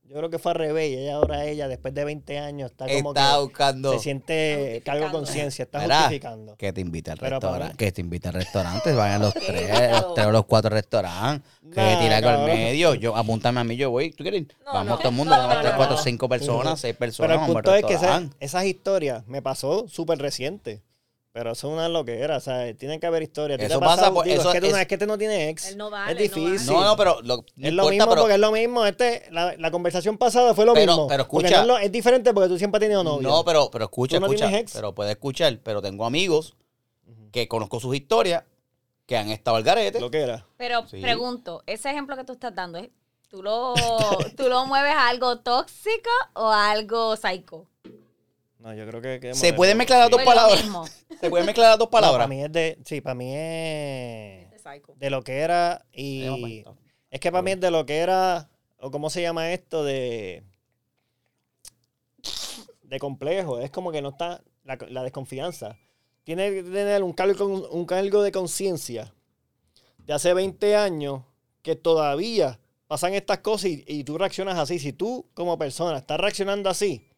yo creo que fue al revés, y ella ahora ella, después de 20 años, está como Está que buscando... se siente cargo de conciencia, está Mira, justificando. Que te invita al Pero para restaurante. Que te invita al restaurante. Vayan los tres, los tres o los cuatro restaurantes. Que Nah, tira algo al cabrón. medio. Yo, apúntame a mí, yo voy. ¿Tú quieres? ir? No, vamos no. todo el mundo. No, vamos no, tres, no, cuatro, no. cinco personas, seis personas. Pero el vamos al punto es que esa- restaurante. esas historias me pasó súper reciente. Pero eso es una loquera, o sea, tiene que haber historias. ¿A ti te Eso pasa por- Digo, eso es que tú no, es- es que tú no tienes ex. Él no vale, es no vale. difícil. No, no, pero lo, no es lo importa, mismo pero, porque es lo mismo. Este, la, la conversación pasada fue lo Pero- mismo. pero escucha. no es, lo- es diferente porque tú siempre has tenido novio. No, pero, pero escucha, ¿Tú no escucha. tienes ex? Pero puedes escuchar. Pero tengo amigos que conozco sus historias, que han estado al garete. Lo que era. Pero Sí. pregunto, ese ejemplo que tú estás dando. ¿tú lo, ¿tú lo mueves a algo tóxico o a algo psycho? No, yo creo que... que Se pueden mezclar las dos palabras. Se pueden mezclar las dos palabras. para mí es de... Sí, para mí es... De lo que era y... Es que para mí es de lo que era... O cómo se llama esto de... De complejo. Es como que no está... La, la desconfianza. Tiene que tener un cargo, un cargo de conciencia de hace 20 años que todavía pasan estas cosas y, y tú reaccionas así. Si tú, como persona, estás reaccionando así,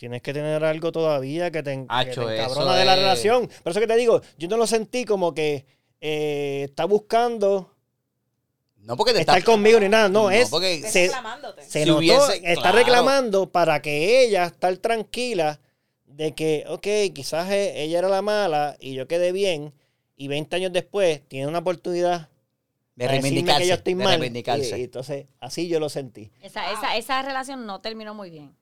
tienes que tener algo todavía que te, en- que te encabrona de la es- relación. Por eso que te digo, yo no lo sentí como que eh, está buscando No porque te estar está... conmigo ni nada. No, No, es. porque- se- reclamándote. Se Si notó, hubiese- está claro. reclamando para que ella estar tranquila de que, ok, quizás e- ella era la mala y yo quedé bien y 20 años después tiene una oportunidad De reivindicarse. que yo estoy de mal. reivindicarse. Y, y entonces, así yo lo sentí. Esa, esa, esa relación no terminó muy bien.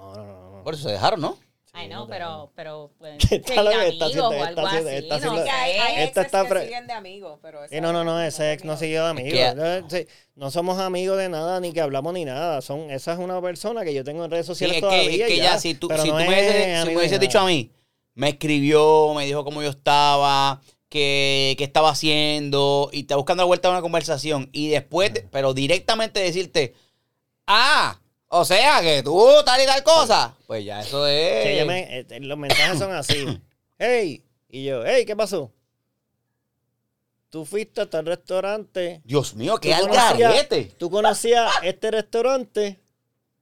No, no, no. no. Por eso se dejaron, ¿no? Ay, no, pero, pero pueden Está seguir lo que está amigos haciendo, o está algo haciendo- así, está no haciendo- Que hay, exes está que siguen de amigos, pero Sí, no, no, no, ese ex no siguió de amigo. que- No, sí, no somos amigos de nada, ni que hablamos ni nada. Son, esa es una persona que yo tengo en redes Sí, sociales es todavía. que, es que y ya, si tú, pero si no tú es me hubieses, dicho a mí, me escribió, me dijo cómo yo estaba, que estaba haciendo, y está buscando la vuelta a una conversación, y después, de- pero directamente decirte, ah, o sea, que tú tal y tal cosa, pues ya eso es... Me- eh, los mensajes son así. hey, y yo, hey, ¿qué pasó? Tú fuiste hasta el restaurante. Dios mío, qué algarete. Tú conocías este restaurante.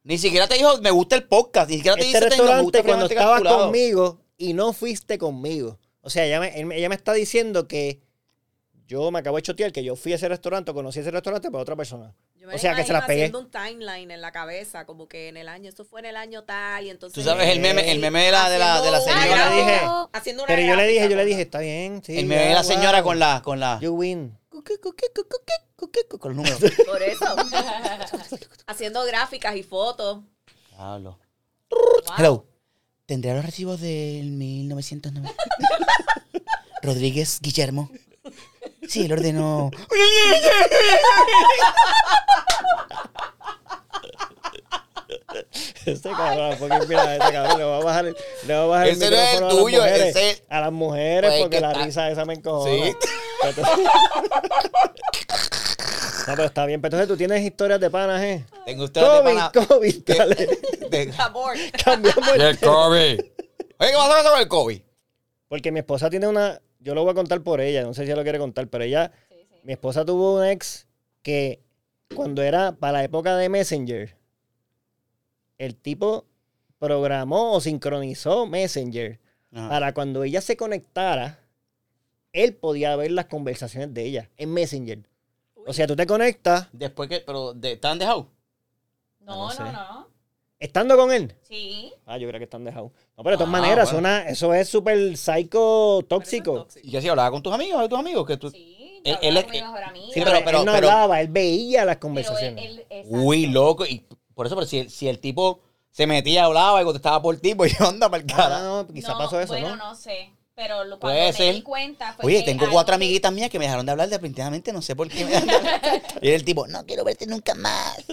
Ni siquiera te dijo, me gusta el podcast, ni siquiera te Este dice, "Tengo- me restaurante gusta cuando estabas Calculado". conmigo y no fuiste conmigo. O sea, me- ella me está diciendo que yo me acabo de chotear que yo fui a ese restaurante, conocí ese restaurante para otra persona. Yo me O sea, que se las pegué. haciendo un timeline en la cabeza, como que en el año, esto fue en el año tal, y entonces... Tú sabes el meme, el meme de la, de la, de la señora. yo le dije, Haciendo una Pero yo le dije, yo le dije, está bien, sí. el meme de la señora con la, con la, You win. con los números. Por eso. haciendo gráficas y fotos. Diablo. Wow. Hello. ¿Tendrá los recibos del 1990? Rodríguez Guillermo. Sí, él ordenó. Este cabrón, porque mira, este cabrón le va a bajar el, le va a bajar Ese el no es el micrófono tuyo, a las mujeres. ese- A las mujeres, Pues, porque que la está- risa esa me encojona. Sí. No, pero está bien. Pero entonces tú tienes historias de panas, ¿eh? Tengo ustedes de COVID, pana- COVID, dale. de-. Cambiamos el del COVID. Oye, ¿qué pasó con el COVID? Porque mi esposa tiene una. Yo lo voy a contar por ella, no sé si ella lo quiere contar, pero ella. Sí, sí. Mi esposa tuvo un ex que cuando era para la época de Messenger, el tipo programó o sincronizó Messenger Ajá. para cuando ella se conectara, él podía ver las conversaciones de ella en Messenger. O sea, tú te conectas Después que, pero, de, ¿están dejado? No, no sé. no, no. Estando con él. Sí. Ah, yo creo que están dejados. No, pero de todas Ah, maneras, bueno. una- eso es súper psycho tóxico. ¿Y qué hacía? ¿Hablaba con tus amigos? ¿De tus amigos? Que tú... Sí. Él- mi mejor amiga. Sí, pero, él no pero- hablaba, él veía las conversaciones. él- él- exacto. Uy, loco. Y por eso, pero si, el- si el tipo se metía, hablaba y contestaba por ti, pues yo anda para el Ah, cara. no, quizá No, pasó eso, bueno, ¿no? no sé. Pero lo- Puede cuando me ser. di cuenta fue Oye, que tengo cuatro que- amiguitas mías que me dejaron de hablar definitivamente, no sé por qué me dejaron de hablar. Y era el tipo, no quiero verte nunca más.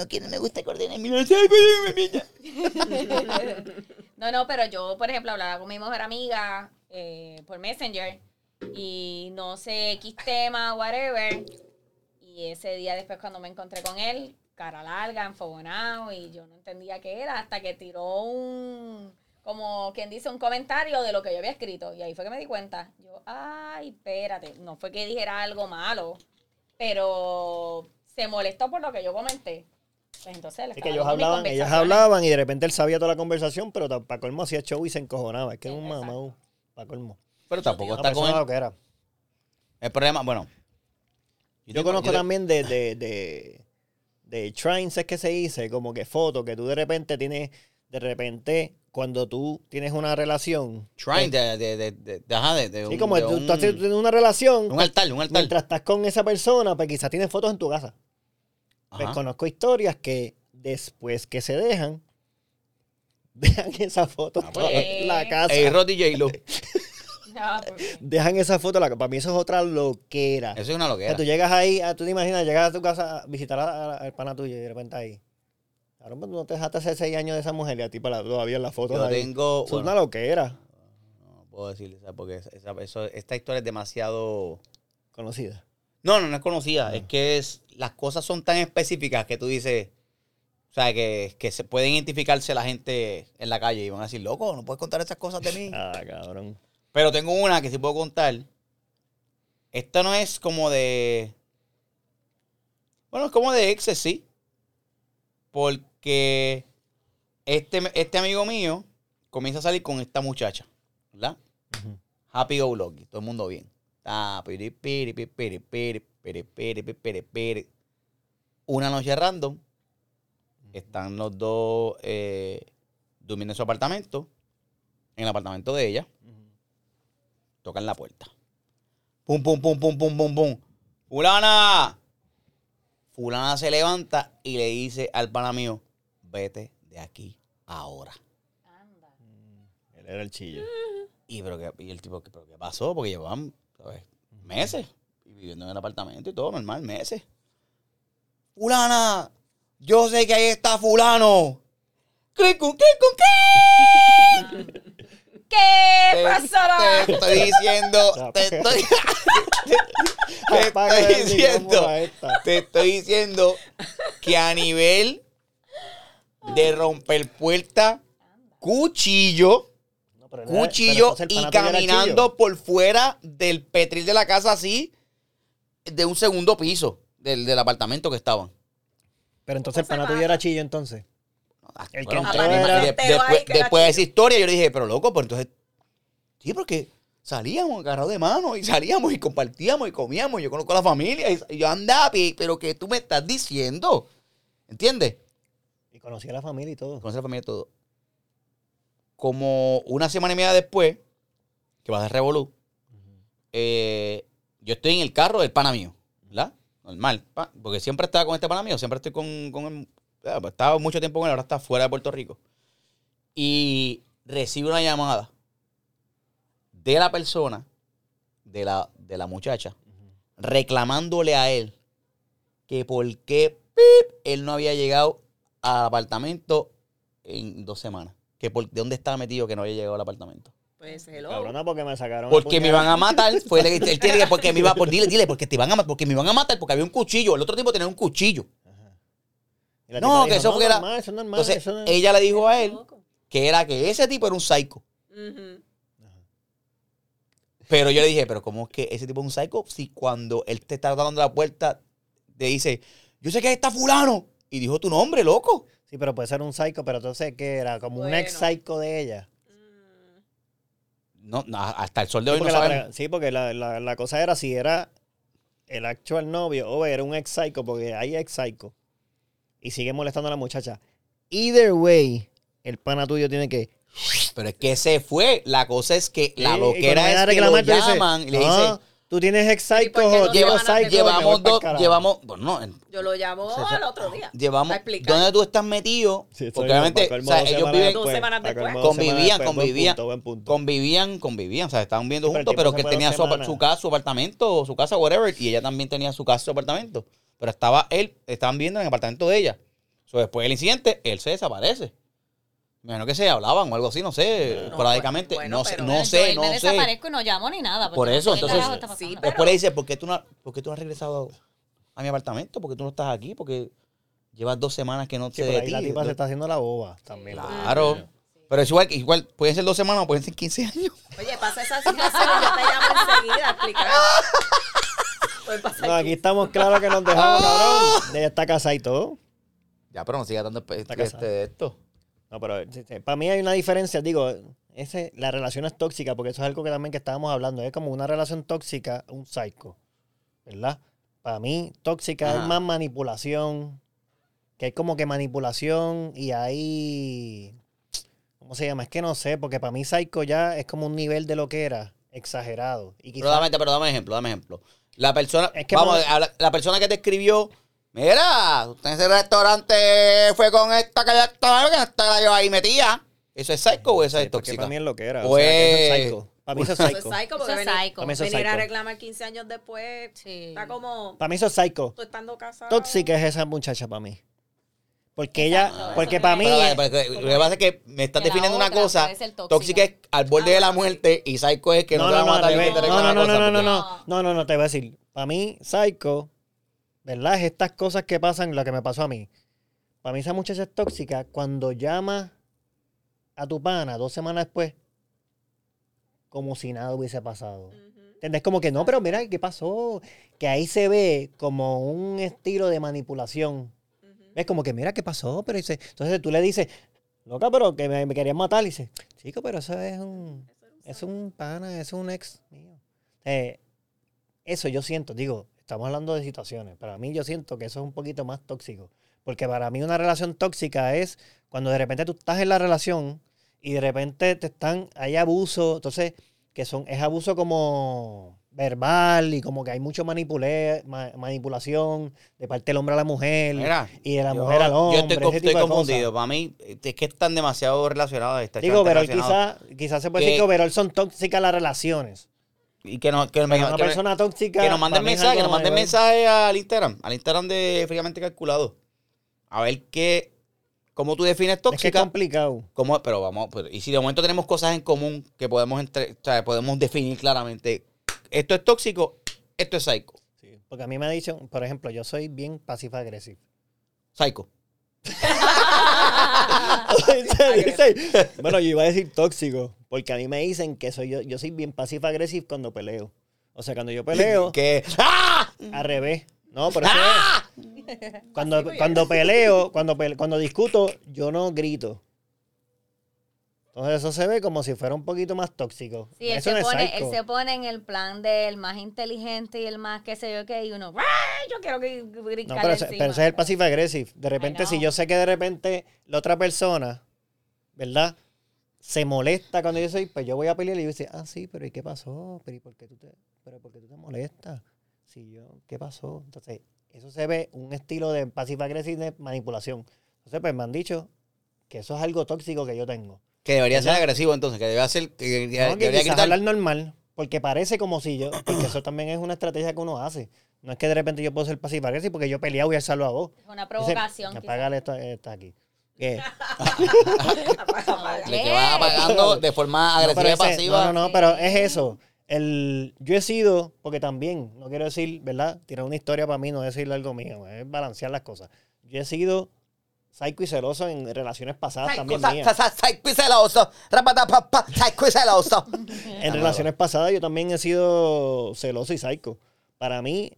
No quiero, me gusta coordinar. Niña. No, no, pero yo, por ejemplo, hablaba con mi mejor amiga eh, por Messenger y no sé, X tema, whatever. Y ese día después cuando me encontré con él, cara larga, enfogonado, y yo no entendía qué era, hasta que tiró un, como quien dice, un comentario de lo que yo había escrito. Y ahí fue que me di cuenta. Yo, ay, espérate, no fue que dijera algo malo, pero se molestó por lo que yo comenté. Pues entonces Es que ellos hablaban, ellas conversaciones. hablaban y de repente él sabía toda la conversación, pero para colmo hacía show y se encojonaba. Es que es un mamá, para colmo. Pero tampoco está con él. lo que era. El problema, bueno. Yo conozco yo- también de, de, de, de shrines es que se dice, como que fotos, que tú de repente tienes, de repente, cuando tú tienes una relación. Shrine de, de, de, de, de- ajá, de, de Sí, un- como de tú, un, tú tienes una relación, un altar, un altar. mientras estás con esa persona, pues quizás tienes fotos en tu casa. Pues conozco historias que después que se dejan, dejan esa foto Ah, toda pues. en la casa. Ey, Roddy J-Lo. No, porque- Dejan esa foto, en la, para mí eso es otra loquera. Eso es una O sea, loquera. tú llegas ahí, ah, tú te imaginas, llegas a tu casa a visitar al pana tuyo y de repente ahí. Claro, pues no te dejaste hace seis años de esa mujer y a ti para todavía en las fotos Yo ahí. tengo. Eso es una loquera no puedo decirle, ¿sabes? porque esa- esa- eso- esta historia es demasiado. conocida. No, no, no es conocida. Es que es, las cosas son tan específicas que tú dices. O sea, que, que se puede identificarse la gente en la calle y van a decir, loco, no puedes contar esas cosas de mí. Ah, cabrón. Pero tengo una que sí puedo contar. Esta no es como de. Bueno, es como de exes, sí. Porque este, este amigo mío comienza a salir con esta muchacha, ¿verdad? Happy go lucky, todo el mundo bien. Una noche random, están los dos eh, durmiendo en su apartamento, en el apartamento de ella, tocan la puerta. Pum, pum, pum, pum, pum, pum, pum. ¡Fulana! Fulana se levanta y le dice al pana mío, vete de aquí ahora. Anda. Mm, él era el chillo. Y, pero y el tipo, ¿pero qué pasó? Porque llevaban ¿sabes? meses y viviendo en el apartamento y todo, normal, meses. Fulana, yo sé que ahí está fulano. ¿Qué, con qué, con qué? ¿Qué pasó? Te estoy diciendo, te estoy, te estoy diciendo, te estoy diciendo que a nivel de romper puerta, cuchillo, pero cuchillo pero el y el caminando por fuera del petril de la casa así, de un segundo piso del, del apartamento que estaban. Pero entonces el ¿Cómo se pana tuyo era chillo entonces. El que Bueno, entró de- era- de- Entero ahí después, que era después de esa historia yo le dije, pero loco, pues entonces, sí, porque salíamos agarrados de mano y salíamos y compartíamos y comíamos. Yo conozco a la familia y, y yo andaba, pi- pero que tú me estás diciendo, ¿entiendes? Y conocí a la familia y todo. Conoce a la familia y todo. Como una semana y media después, que va a ser Revolú, eh, yo estoy en el carro del pana mío, ¿verdad? Normal, porque siempre estaba con este pana mío, siempre estoy con, con él. eh, pues, Estaba mucho tiempo con él, ahora está fuera de Puerto Rico. y recibe una llamada de la persona, de la, de la muchacha, reclamándole a él que por qué él no había llegado al apartamento en dos semanas. Que por, de dónde estaba metido que no había llegado al apartamento. Pues hello. Cabrona, porque me sacaron. Porque me iban a matar. Fue, él él tiene que, porque me iba, por, dile, dile, porque te iban a matar, porque me iban a matar, porque había un cuchillo. El otro tipo tenía un cuchillo. La No, que eso fue que era- normal, eso es normal, Entonces, eso no es- ella le dijo a él Loco. que era que ese tipo era un psycho. Pero yo le dije, pero ¿cómo es que ese tipo es un psycho? Si cuando él te está dando la puerta, te dice, yo sé que ahí está fulano. Y dijo tu nombre, loco. Sí, pero puede ser un psycho, pero entonces, ¿qué era? Como un ex psycho de ella. No, no, hasta el sol de Sí, hoy no la, sí, porque la, la- la cosa era si era el actual novio o era un ex psycho, porque hay ex psycho. Y sigue molestando a la muchacha. Either way, el pana tuyo tiene que. Pero es que se fue. La cosa es que la Sí, loquera es que lo llaman y le "No, dicen, Tú tienes ex ¿Y psycho por qué no o te tío van a psycho. reclamar? me voy llevamos pa'l dos, carajo". llevamos, bueno, no, en- Yo lo llamo al otro día. llevamos. ¿dónde tú estás metido? Sí, Porque obviamente, o sea, ellos viven, Dos después, semanas después. convivían, semanas después, convivían, convivían, convivían, o sea, estaban viviendo juntos, pero que él tenía su, su casa, su apartamento, su casa, whatever, y ella también tenía su casa, su apartamento. Pero estaba él, estaban viendo en el apartamento de ella. So, después del incidente, él se desaparece. Imagino que se hablaban o algo así, no sé, No, esporádicamente. bueno, no sé, no sé, no me sé. desaparezco y no llamo ni nada. Por eso, entonces- Sí, pero- Después le dice, ¿por qué, tú no, ¿por qué tú no has regresado a mi apartamento? ¿Por qué tú no estás aquí? Porque llevas dos semanas que no Sí, de ahí ti. la tipa se está haciendo la boba también. Claro. Pero es igual, igual, pueden ser dos semanas o pueden ser 15 años. Oye, pasa esa situación y yo te llamo enseguida a explicar. No, aquí estamos claros que nos dejamos, cabrón. Ella está casada y todo. Ya, pero no siga dando este, Está casada. de esto. No, pero para mí hay una diferencia, digo, ese, la relación es tóxica, porque eso es algo que también que estábamos hablando, es como una relación tóxica, un psycho, ¿verdad? Para mí, tóxica Ajá. es más manipulación, que hay como que manipulación y hay, ¿cómo se llama? Es que no sé, porque para mí psycho ya es como un nivel de lo que era, exagerado. Y Pero quizás, dame, pero dame ejemplo, dame ejemplo. La persona, Es que vamos, la persona que te escribió, mira, usted en ese restaurante fue con esta que ya estaba, que estaba yo ahí metía. ¿Eso es psycho o eso Sí, es tóxica? para mí es lo que era, O o sea, que eso es- es psycho. Para mí eso es Eso es psycho. psycho, porque Eso es venir, psycho. Para mí eso es venir a psycho. reclamar 15 años después Sí. está como Para mí eso es psycho. tú estando casado. Tóxica es esa muchacha para mí. Porque ella, porque para mí, Pero, vale, pero lo que pasa es que me estás definiendo una cosa. tóxica. Tóxica es al borde Ah, de la sí. muerte y psycho es que no, te va a matar no, reclama no, no, cosas, no, no, porque- no, no, no, no, te voy a decir. Para mí, psycho, ¿verdad? Es estas cosas que pasan, lo que me pasó a mí. Para mí esa muchacha es tóxica cuando llama a tu pana dos semanas después como si nada hubiese pasado. ¿Entendés? Como que no, pero mira, ¿qué pasó? Que ahí se ve como un estilo de manipulación. Es como que, mira, ¿qué pasó? Pero dice, entonces tú le dices, loca, pero que me, me querían matar. Y dice, chico, pero eso es un, Eso era un es un pana, es un ex mío. Eh, eso yo siento, digo, estamos hablando de situaciones. Para mí yo siento que eso es un poquito más tóxico. Porque para mí una relación tóxica es cuando de repente tú estás en la relación y de repente te están, hay abuso, entonces, que son, es abuso como verbal y como que hay mucho manipule, ma- manipulación de parte del hombre a la mujer Mira, y de la yo- mujer al hombre. Yo estoy, ese tipo estoy de cosas. confundido. Para mí, es que están demasiado relacionadas. Está Digo, pero quizás quizá se puede Que- decir que overall son tóxicas las relaciones. Y que, no, que, me- una que me- persona tóxica. que nos manden mensaje, que nos manden mensaje al Instagram, al Instagram de Fríamente Calculado. A ver qué, cómo tú defines Es que es tóxica. complicado. cómo- pero vamos, pero- y si de momento tenemos cosas en común que podemos entre, o sea, podemos definir claramente. Esto es tóxico, esto es psycho. Porque a mí me ha dicho, por ejemplo, yo soy bien pasivo agresivo. Psycho. Bueno, yo iba a decir tóxico, porque a mí me dicen que soy yo, yo soy bien pasivo agresivo cuando peleo. O sea, cuando yo peleo, que ¡Ah! al revés. No, pero eso ¡Ah! Cuando, cuando peleo, cuando, pe- cuando discuto, yo no grito. Entonces eso se ve como si fuera un poquito más tóxico. Sí, él eso se, pone, él se pone en el plan del más inteligente y el más qué sé yo qué, y uno, "Ay, yo quiero que No, pero, ese- encima". pero ese es el passive aggressive. De repente, si yo sé que de repente la otra persona, ¿verdad? Se molesta cuando yo soy, pues yo voy a pelear y yo dice, ah, sí, pero ¿y qué pasó? Pero ¿y por qué tú te, pero por qué tú te molestas? Si yo, ¿qué pasó? Entonces, eso se ve un estilo de passive aggressive de manipulación. Entonces, pues me han dicho, que eso es algo tóxico que yo tengo. Que debería ser agresivo entonces, que debería ser. Que debería, No, que debería quizás gritar. hablar normal, porque parece como si yo, porque eso también es una estrategia que uno hace. No es que de repente yo puedo ser pasivo agresivo porque yo he peleado y alzarlo a vos. Es una provocación. Apágale esto, esto aquí. ¿Qué? Le que vas apagando de forma No, agresiva pero y pasiva. No, no, no, pero es eso. El, yo he sido, porque también, no quiero decir, ¿verdad? Tirar una historia para mí, no decirle algo mío, es balancear las cosas. Yo he sido psycho y celoso en relaciones pasadas también mías. Psycho y celoso. Psycho y celoso. En relaciones pasadas yo también he sido celoso y psycho. Para mí,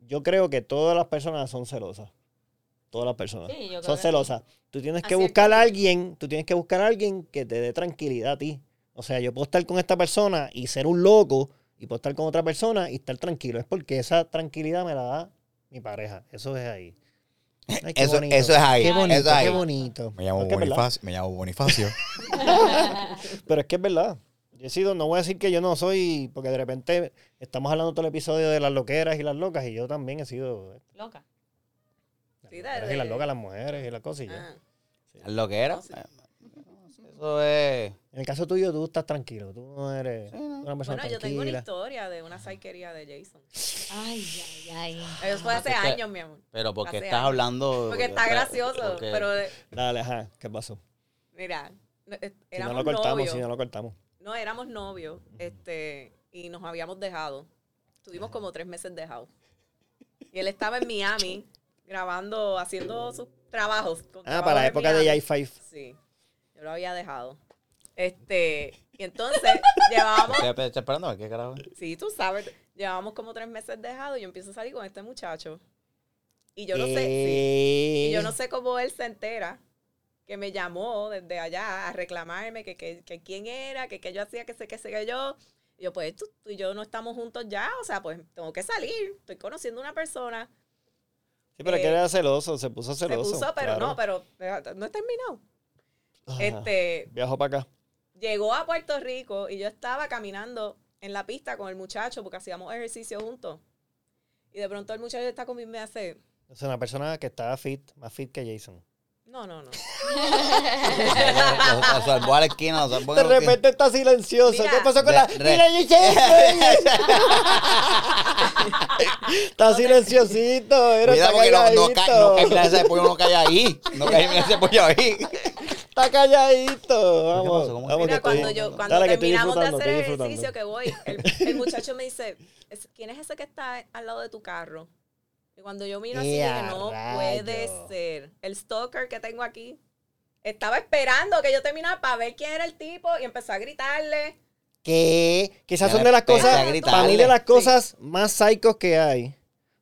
yo creo que todas las personas son celosas. Todas las personas Sí, yo creo son que celosas. Tú tienes que buscar que- a alguien, tú tienes que buscar a alguien que te dé tranquilidad a ti. O sea, yo puedo estar con esta persona y ser un loco y puedo estar con otra persona y estar tranquilo. Es porque esa tranquilidad me la da mi pareja. Eso es ahí. Ay, Eso- bonito. eso es ahí, Qué bonito, eso es ahí. qué bonito. Me llamo Porque. Bonifacio. Me llamo Bonifacio. Pero es que es verdad. Yo he sido, no voy a decir que yo no soy, porque de repente estamos hablando todo el episodio de las loqueras y las locas, y yo también he sido Loca. Sí, las de- loqueras y las locas, las mujeres y las cosas. y ya. Ah. Lo que era. No, sí. Eso es. En el caso tuyo, tú estás tranquilo. Tú no eres Sí, no. una persona Bueno, yo tengo una historia de una saiquería de Jason. Ay, ay, ay. Eso fue hace Porque- años, mi amor. Pero porque Hace estás años. hablando. Porque está gracioso, porque- pero Dale, ajá. ¿Qué pasó? mira, no, eh, Si no lo cortamos, novios. si no lo cortamos. No, éramos novios, este, y nos habíamos dejado. Estuvimos como tres meses dejados. Y él estaba en Miami grabando, haciendo sus trabajos. con Ah, para la época de Miami. J5. Sí, yo lo había dejado. Este, y entonces llevábamos, Estoy estoy esperando a ver qué carajo. sí, tú sabes, llevábamos como tres meses dejados y yo empiezo a salir con este muchacho. Y yo no sé, sí. Eh, Y yo no sé cómo él se entera que me llamó desde allá a reclamarme que, que, que quién era, que, que yo hacía, que sé, que sé que yo. Y yo, pues tú, tú y yo no estamos juntos ya, o sea, pues tengo que salir. Estoy conociendo una persona. Sí, pero es que eh, era celoso, se puso celoso. se puso, pero claro. no, pero eh, no he terminado. Ajá. Este, Viajo para acá. llegó a Puerto Rico y yo estaba caminando en la pista con el muchacho porque hacíamos ejercicio juntos. Y de pronto el muchacho está conmigo y me hace, Es una persona que estaba fit, más fit que Jason. no, no, no. Lo salvó a la esquina. lo salvó De en la esquina. repente está silencioso. Mira, ¿Qué pasó con re- la.? re- Mira, está silenciosito. Era, Mira, está porque no, no, ca- no cae, mira, ese pollo no cae ahí. No cae, mira ese pollo ahí. Está calladito. Vamos. vamos que Mira, estoy- cuando, yo, cuando Dale, que terminamos de hacer el ejercicio que voy, el, el muchacho me dice, "Es- ¿quién es ese que está al lado de tu carro? Y cuando yo miro así, ¡Ea, que no rayo! puede ser. El stalker que tengo aquí estaba esperando que yo terminara para ver quién era el tipo y empezó a gritarle. Que, que esas Ya son de las cosas. Para mí, de las cosas más psychos que hay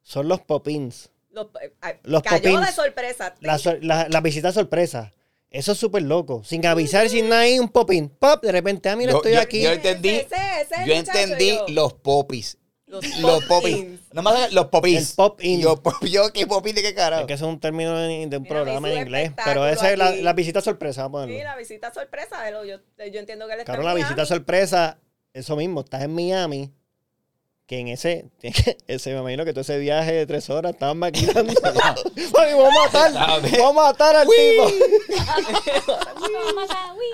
son los pop-ins. Los, eh, ay, Los cayó popins. de sorpresa. La, sor- la, la visita sorpresa. Eso es súper loco. Sin avisar, sin nada, ahí un pop-in. Pop, de repente, ah, mira, Yo- estoy yo- aquí. yo- entendí- Ese, ese Yo entendí yo, los popis. los, Los popis. No más los popis. El pop-in. Yo, pop- yo, ¿qué popis de qué carajo? Es que eso es un término de, de un Mira, programa en inglés. Pero esa es la, visita sorpresa, vamos a Sí, la visita sorpresa. de lo- Yo, yo entiendo que él está Claro, en la Miami. visita sorpresa, eso mismo, estás en Miami, que en ese, ese me imagino que todo ese viaje de tres horas estaban maquinando. Ay, vamos a matar, vamos a matar al tipo.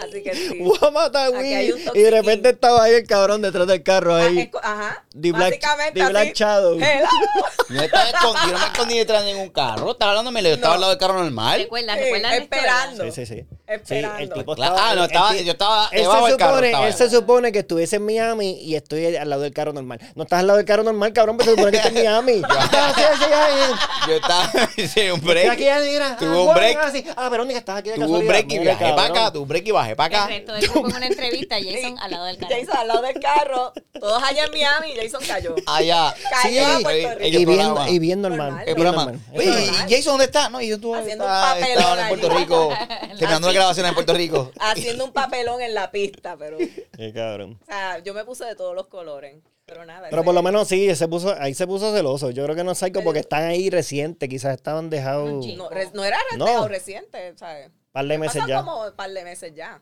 Así que sí. Vamos a matar. Y de repente estaba ahí el cabrón detrás del carro Ah, ahí. Ajá. The Black, Básicamente The Black. Shadow. Yo, estaba yo no me escondí detrás de ningún carro. Estaba hablándome, yo estaba No. al lado del carro normal. ¿Recuerdas? Sí, ¿Recuerdas la historia? esperando. Sí, sí, sí. Sí, Esperando. el tipo Claro, estaba. ah, no, el estaba, yo estaba Él, debajo se del carro. supone, estaba él se supone que estuviese en Miami y estoy al lado del carro normal. No estás al lado del carro normal, cabrón, pero se supone que estás en Miami. Ah, sí, sí. Yo estaba, hice un break. aquí, mira. Tuvo ah, un break. Ah, sí. Ah, Verónica, estás aquí de Tuve un break y Mira, viajé para acá. Tuve un break y bajé para El acá. resto del grupo en una entrevista, Jason al lado del carro. Jason al lado del carro. Todos allá en Miami y Jason cayó. Allá. Cayó a Puerto en Rico. el Y bien, y bien normal. El programa. Oye, Eso ¿y. Jason dónde está? No, yo estuve Haciendo un estaba, en. Puerto Rico. Terminando grabaciones en Puerto Rico. Haciendo un papelón en la pista, pero. O Qué cabrón. sea, yo me puse de todos los colores. Pero nada. Pero por lo menos sí, se puso, ahí se puso celoso. Yo creo que no es psycho porque están ahí recientes, quizás estaban dejados. No, re- no era No. dejado reciente, ¿sabes? par de meses ya. como un par de meses ya.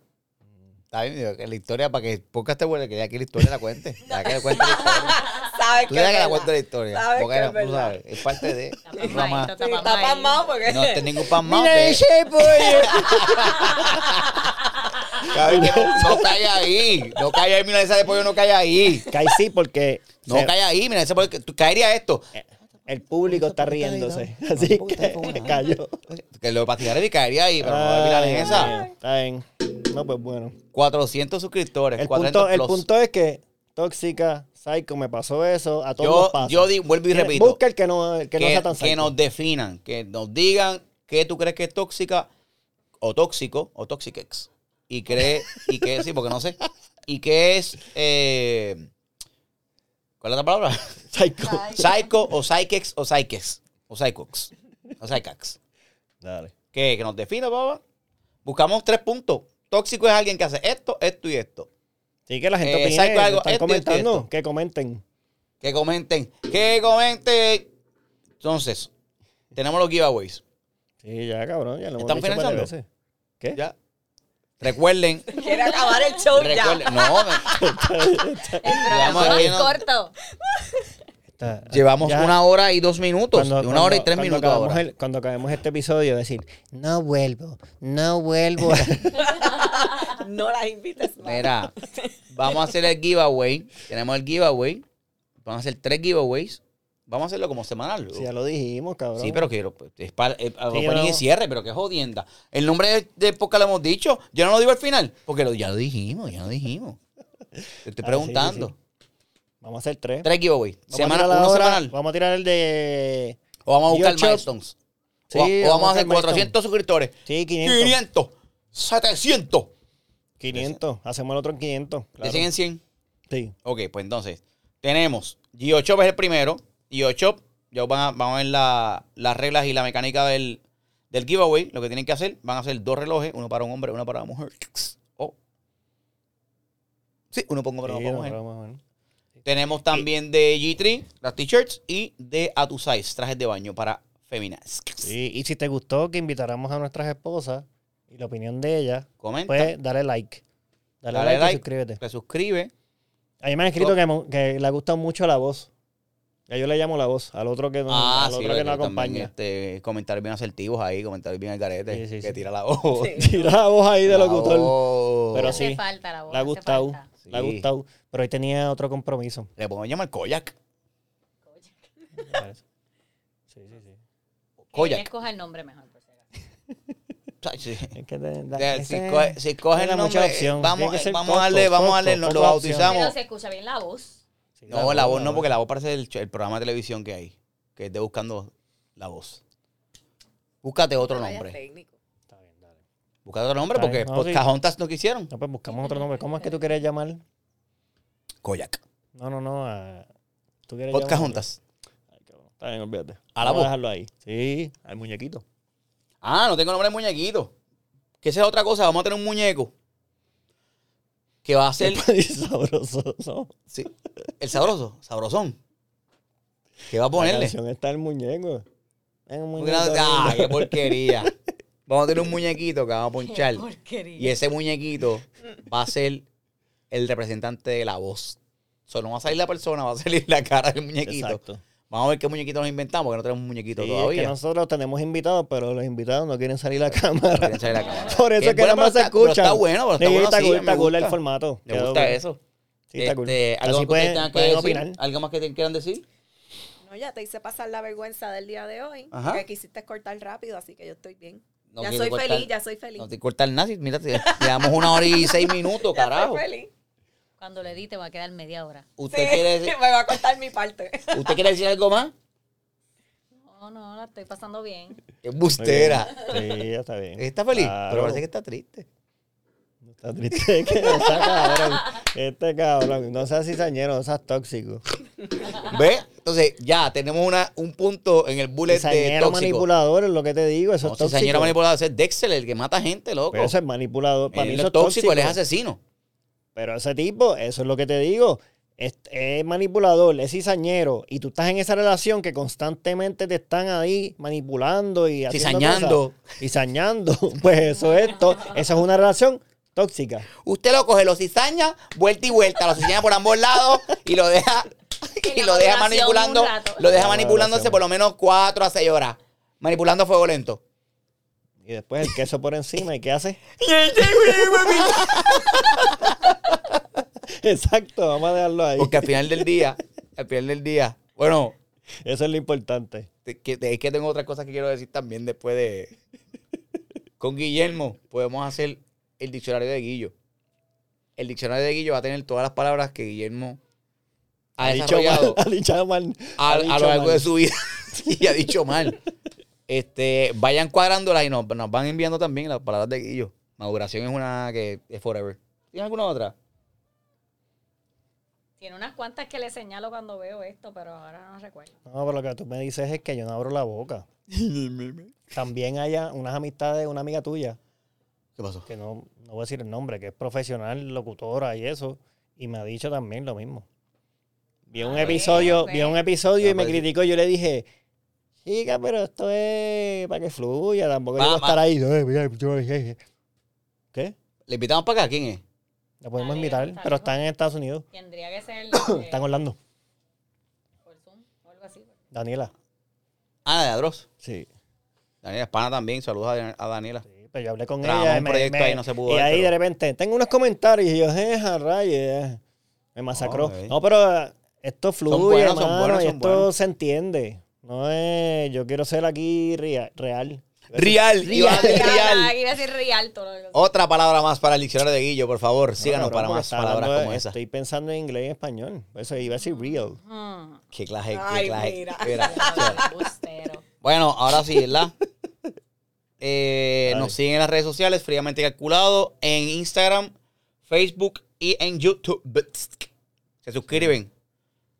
Está bien, la historia, para que el podcast te vuelve, que ya aquí la historia la cuente. Ya que le cuente la historia. sabes Tú que es que la cuento la historia. Sabes porque que era- es tú sabes, es parte de. Está broma. está está pasmado porque... No está ningún pasmado. Mira ese pollo. No, no cae ahí. No cae ahí, mira esa de pollo, no cae ahí. Cae sí porque No se- cae ahí, mira ese pollo. tú- Caería esto. el público está riéndose. Así que cayó. Que lo patigaré y caería ahí, pero no a en esa. Está bien. No, pues bueno. 400 suscriptores. El 400 punto, el punto es que Tóxica, Psycho, me pasó eso. A todos Yo- nos pasa. yo di- vuelvo y repito. Busca el que no, el que no que, sea tan que psycho. nos definan, que nos digan qué tú crees que es tóxica o tóxico o toxicex. Y cree, y que sí, porque no sé. Y qué es, eh, ¿cuál es la palabra? Psycho. Psycho o psychex o psychex. O psychox. O psychax. Dale. ¿Qué? Que nos defina, papá. Buscamos tres puntos. Tóxico es alguien que hace esto, esto y esto. Sí, que la gente Eh, opine. algo, están esto, comentando. esto. Que comenten. Que comenten. Que comenten. Entonces, tenemos los giveaways. Sí, ya, cabrón. Ya lo hemos ¿Estamos dicho varias veces. ¿Qué? Ya. Recuerden. Quiere acabar el show ya. recuerden no, me- El programa es corto. Está- llevamos ya- una hora y dos minutos. cuando- una hora y tres cuando minutos ahora. el- cuando acabemos este episodio, decir, no vuelvo, no vuelvo. No las invites más. Mira, vamos a hacer el giveaway. Tenemos el giveaway. Vamos a hacer tres giveaways. Vamos a hacerlo como semanal. Sí, ya lo dijimos, cabrón. Sí, pero quiero. Es para el Sí, opening no. y cierre, pero qué jodienda. El nombre de, de podcast lo hemos dicho. Yo no lo digo al final. Porque lo- ya lo dijimos, ya lo dijimos. Te estoy Ah, sí, preguntando. sí, Vamos a hacer tres. Tres giveaways. Vamos a Semana, tirar uno ahora- semanal. Vamos a tirar el de... O vamos a buscar milestones. Sí, o, o vamos, vamos a hacer hacer 400 suscriptores. Sí, 500. 500. 700. 500. Hacemos el otro en 500. ¿De claro. 100 en 100? Sí. Ok, pues entonces, tenemos Gio es el primero. Gio ya van a- vamos a ver la- las reglas y la mecánica del, del giveaway. Lo que tienen que hacer, van a hacer dos relojes, uno para un hombre, uno para una mujer. O- sí, uno para un hombre, Sí, uno para no, mujer. Tenemos también de G3, las t-shirts, y de A Tu Size, trajes de baño para féminas. Sí, y si te gustó que invitáramos a nuestras esposas y la opinión de ellas, Comenta, pues dale like. Dale, Dale like, like. y suscríbete. te suscribe. A mí me han escrito Oh. que, mo- que le gusta mucho la voz. Ya yo le llamo la voz, al otro que no, Ah, al sí, otro lo que que no también, acompaña. este, comentarios bien asertivos ahí, comentarios bien al garete, Sí, sí, que sí. tira la voz. Sí. Tira la voz ahí de La locutor. voz. Pero Hace sí, falta la voz. Le ha hace gustado. Falta. Le ha Sí. gustado. Pero hoy tenía otro compromiso. Le podemos llamar Koyak. parece. Sí, sí, sí. ¿Quién Koyak. escoja el nombre mejor, por si acaso? Sí. Es que te- da- De- si, ese- coge, si coge el nombre, opción. vamos, vamos a darle, corto, vamos a darle, corto, nos lo bautizamos. Pero se escucha bien la voz. Sí, No, la voz no, porque la voz parece el, el programa de televisión que hay, que es de buscando la voz. Búscate otro No nombre. Búscate otro nombre porque no, sí. No quisieron. No, pues buscamos otro nombre. ¿Cómo es que tú quieres llamar? Koyak. No, no, no. a- ¿Tú quieres Pocahontas. llamar- Ay, cabrón. Está bien, olvídate. A la Vamos voz. dejarlo ahí. Sí, al muñequito. Ah, no tengo nombre de muñequito. Que esa es otra cosa, vamos a tener un muñeco que va a ser sabroso. ¿no? sí, el sabroso, sabrosón. ¿Qué va a La ponerle? canción está el muñeco. Es un Porque muñeco. ah, qué porquería. Vamos a tener un muñequito que vamos a ponchar. Y ese muñequito va a ser el representante de la voz. Solo no va a salir la persona, va a salir la cara del muñequito. Exacto. Vamos a ver qué muñequito nos inventamos, porque no tenemos un muñequito Sí, es todavía. que nosotros tenemos invitados, pero los invitados no quieren salir a cámara. Quieren salir la cámara. Por eso Que es que nada más se está- pero escuchan. Está bueno, pero está Sí, bueno está así, cool, me está cool el gusta. formato. Me Quedó gusta eso. Sí, está cool. Este, ¿Algo Así más que pueden, que pueden opinar. ¿Algo más que te quieran decir? No, ya te hice pasar la vergüenza del día de hoy. Ajá. Que quisiste cortar rápido, así que yo estoy bien. No ya soy cortar- feliz, ya soy feliz. No te cortar nada. Mira, te le damos una hora y seis minutos, carajo. soy feliz. Cuando le di te va a quedar media hora. ¿Usted, Sí, quiere decir, me va a cortar mi parte. ¿Usted quiere decir algo más? No, no, la estoy pasando bien. Es bustera. Sí, ya está bien. Está feliz, Claro. pero parece que está triste. Está triste que sea cabrón. Este cabrón. No seas cizañero, no seas tóxico. ¿Ves? Entonces, ya tenemos una, un punto en el bullet de tóxico. manipulador es lo que te digo. Eso No, es tóxico. cizañero manipulador es Dexter, el que mata gente, loco. Pero eso es manipulador. Para mí él eso no es tóxico, tóxico. él es asesino. Pero ese tipo, eso es lo que te digo. Es, es manipulador, es cizañero. Y tú estás en esa relación que constantemente te están ahí manipulando y haciendo Cizañando. cosas. Cizañando. Pues eso es, to- eso es una relación tóxica. Usted lo coge, lo cizaña, vuelta y vuelta, lo cizaña por ambos lados y lo deja y lo deja manipulando, lo deja manipulándose por lo menos 4 a 6 horas. Manipulando a fuego lento. Y después el queso por encima. ¿Y qué hace? Exacto, vamos a dejarlo ahí. Porque al final del día, al final del día, bueno, Eso es lo importante. te- que, es que tengo otras cosas que quiero decir también después de... Con Guillermo podemos hacer el diccionario de Guillo. El diccionario de Guillo va a tener todas las palabras que Guillermo ha, dicho desarrollado mal, ha dicho mal. a, ha a dicho lo largo mal. de su vida y ha dicho mal. Este, vayan cuadrándolas y nos, nos van enviando también las palabras de Guillo. Maduración es una que es forever. ¿Tienes alguna otra? Tiene unas cuantas que le señalo cuando veo esto, pero ahora no recuerdo. No, pero lo que tú me dices es que yo no abro la boca. También haya unas amistades, una amiga tuya, ¿Qué pasó? que no, no voy a decir el nombre, que es profesional, locutora y eso, y me ha dicho también lo mismo. Vi un Ah, episodio, vi un ve. episodio y Ah, me pues, criticó. Yo le dije, chica, pero esto es para que fluya, tampoco Va, yo voy a va. estar ahí. "Ay, mira, yo- eh, eh". ¿Qué? ¿Le invitamos para acá? ¿Quién es? La podemos Dale, invitar, está pero están en Estados Unidos. Tendría que ser Están eh, Orlando. por Zoom o algo así. Daniela. Ah, de Adros. Sí. Daniela Espana también. Saludos a, Dan- a Daniela. Sí, pero yo hablé con ella. un me- proyecto me- ahí, no se pudo Y ahí pero- de repente, tengo unos comentarios y yo, eh, a rayes, Me masacró. Ok. No, pero esto fluye, buenos, son buenos, y son esto buenos. se entiende. No es, yo quiero ser aquí rea- real. Real. iba a decir Real. real. Iba a decir real todo lo que Otra palabra más para el diccionario de Guillo, por favor. No, Síganos cabrón, para más palabras de- como esa. Estoy pensando en inglés y en español. Eso iba a decir real. Mm. Qué clase, qué Ay, clase. mira. Mira. Bueno, ahora sí, ¿verdad? Eh, nos siguen en las redes sociales, fríamente calculado, en Instagram, Facebook y en YouTube. Se suscriben.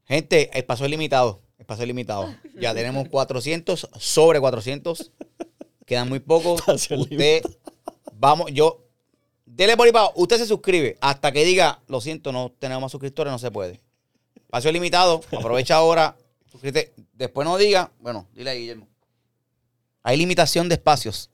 Gente, el paso es limitado. El paso es limitado. Ya tenemos 400, sobre 400. Quedan muy pocos. Espacio Usted, vamos, yo, dele por ahí para. Usted se suscribe hasta que diga, lo siento, no tenemos más suscriptores, no se puede. Espacio limitado, aprovecha ahora, suscríbete. Después no diga, bueno, dile a Guillermo. Hay limitación de espacios.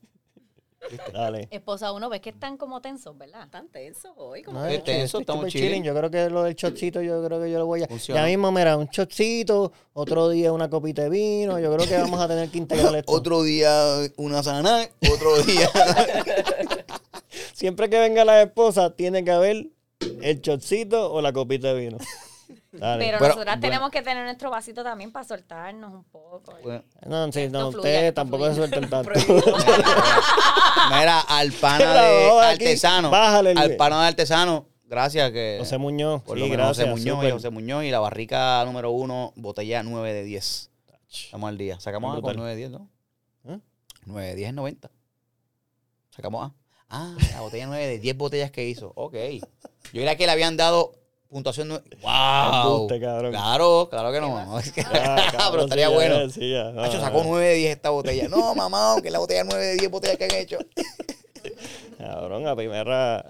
Dale. Esposa uno, ves que están como tensos, ¿verdad? Están tensos hoy. Como No, que tenso, estoy estamos chilling. Yo creo que lo del chocito, yo creo que yo lo voy a. Funciona. Ya mismo, mira, un chocito, otro día una copita de vino. Yo creo que vamos a tener que integrar esto. Otro día una sana, otro día. Siempre que venga la esposa, tiene que haber el chocito o la copita de vino. Dale. Pero, Pero, nosotras bueno. tenemos que tener nuestro vasito también para soltarnos un poco. Bueno, no, sí, no, ustedes tampoco fluye. se suelten tanto. Mira, al pana de artesano. bájale Al pana de artesano, gracias que. José Muñoz. Por sí, lo menos gracias. José Muñoz y súper. José Muñoz y la barrica número uno, botella 9 de 10. Estamos al día. Sacamos A con Brutal. 9 de 10, ¿no? ¿Eh? 9 de 10 es 90. Sacamos A. Ah, la botella 9 de 10 botellas que hizo. Ok. Yo creía que le habían dado puntuación. nue- ¡Wow! Embuste. Claro, claro que no. Ah, Pero estaría sí, ya, bueno. sí, ya. Nacho sacó 9 de 10 esta botella. No, mamá, que la botella 9 de 10 botellas que han hecho. Cabrón, la primera.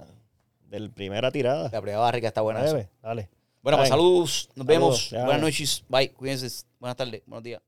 Del primera tirada. La primera barrica está buena. Dale, dale. Bueno, pues saludos. Nos vemos. ya. Buenas noches. Bye. Cuídense. Buenas tardes. Buenos días.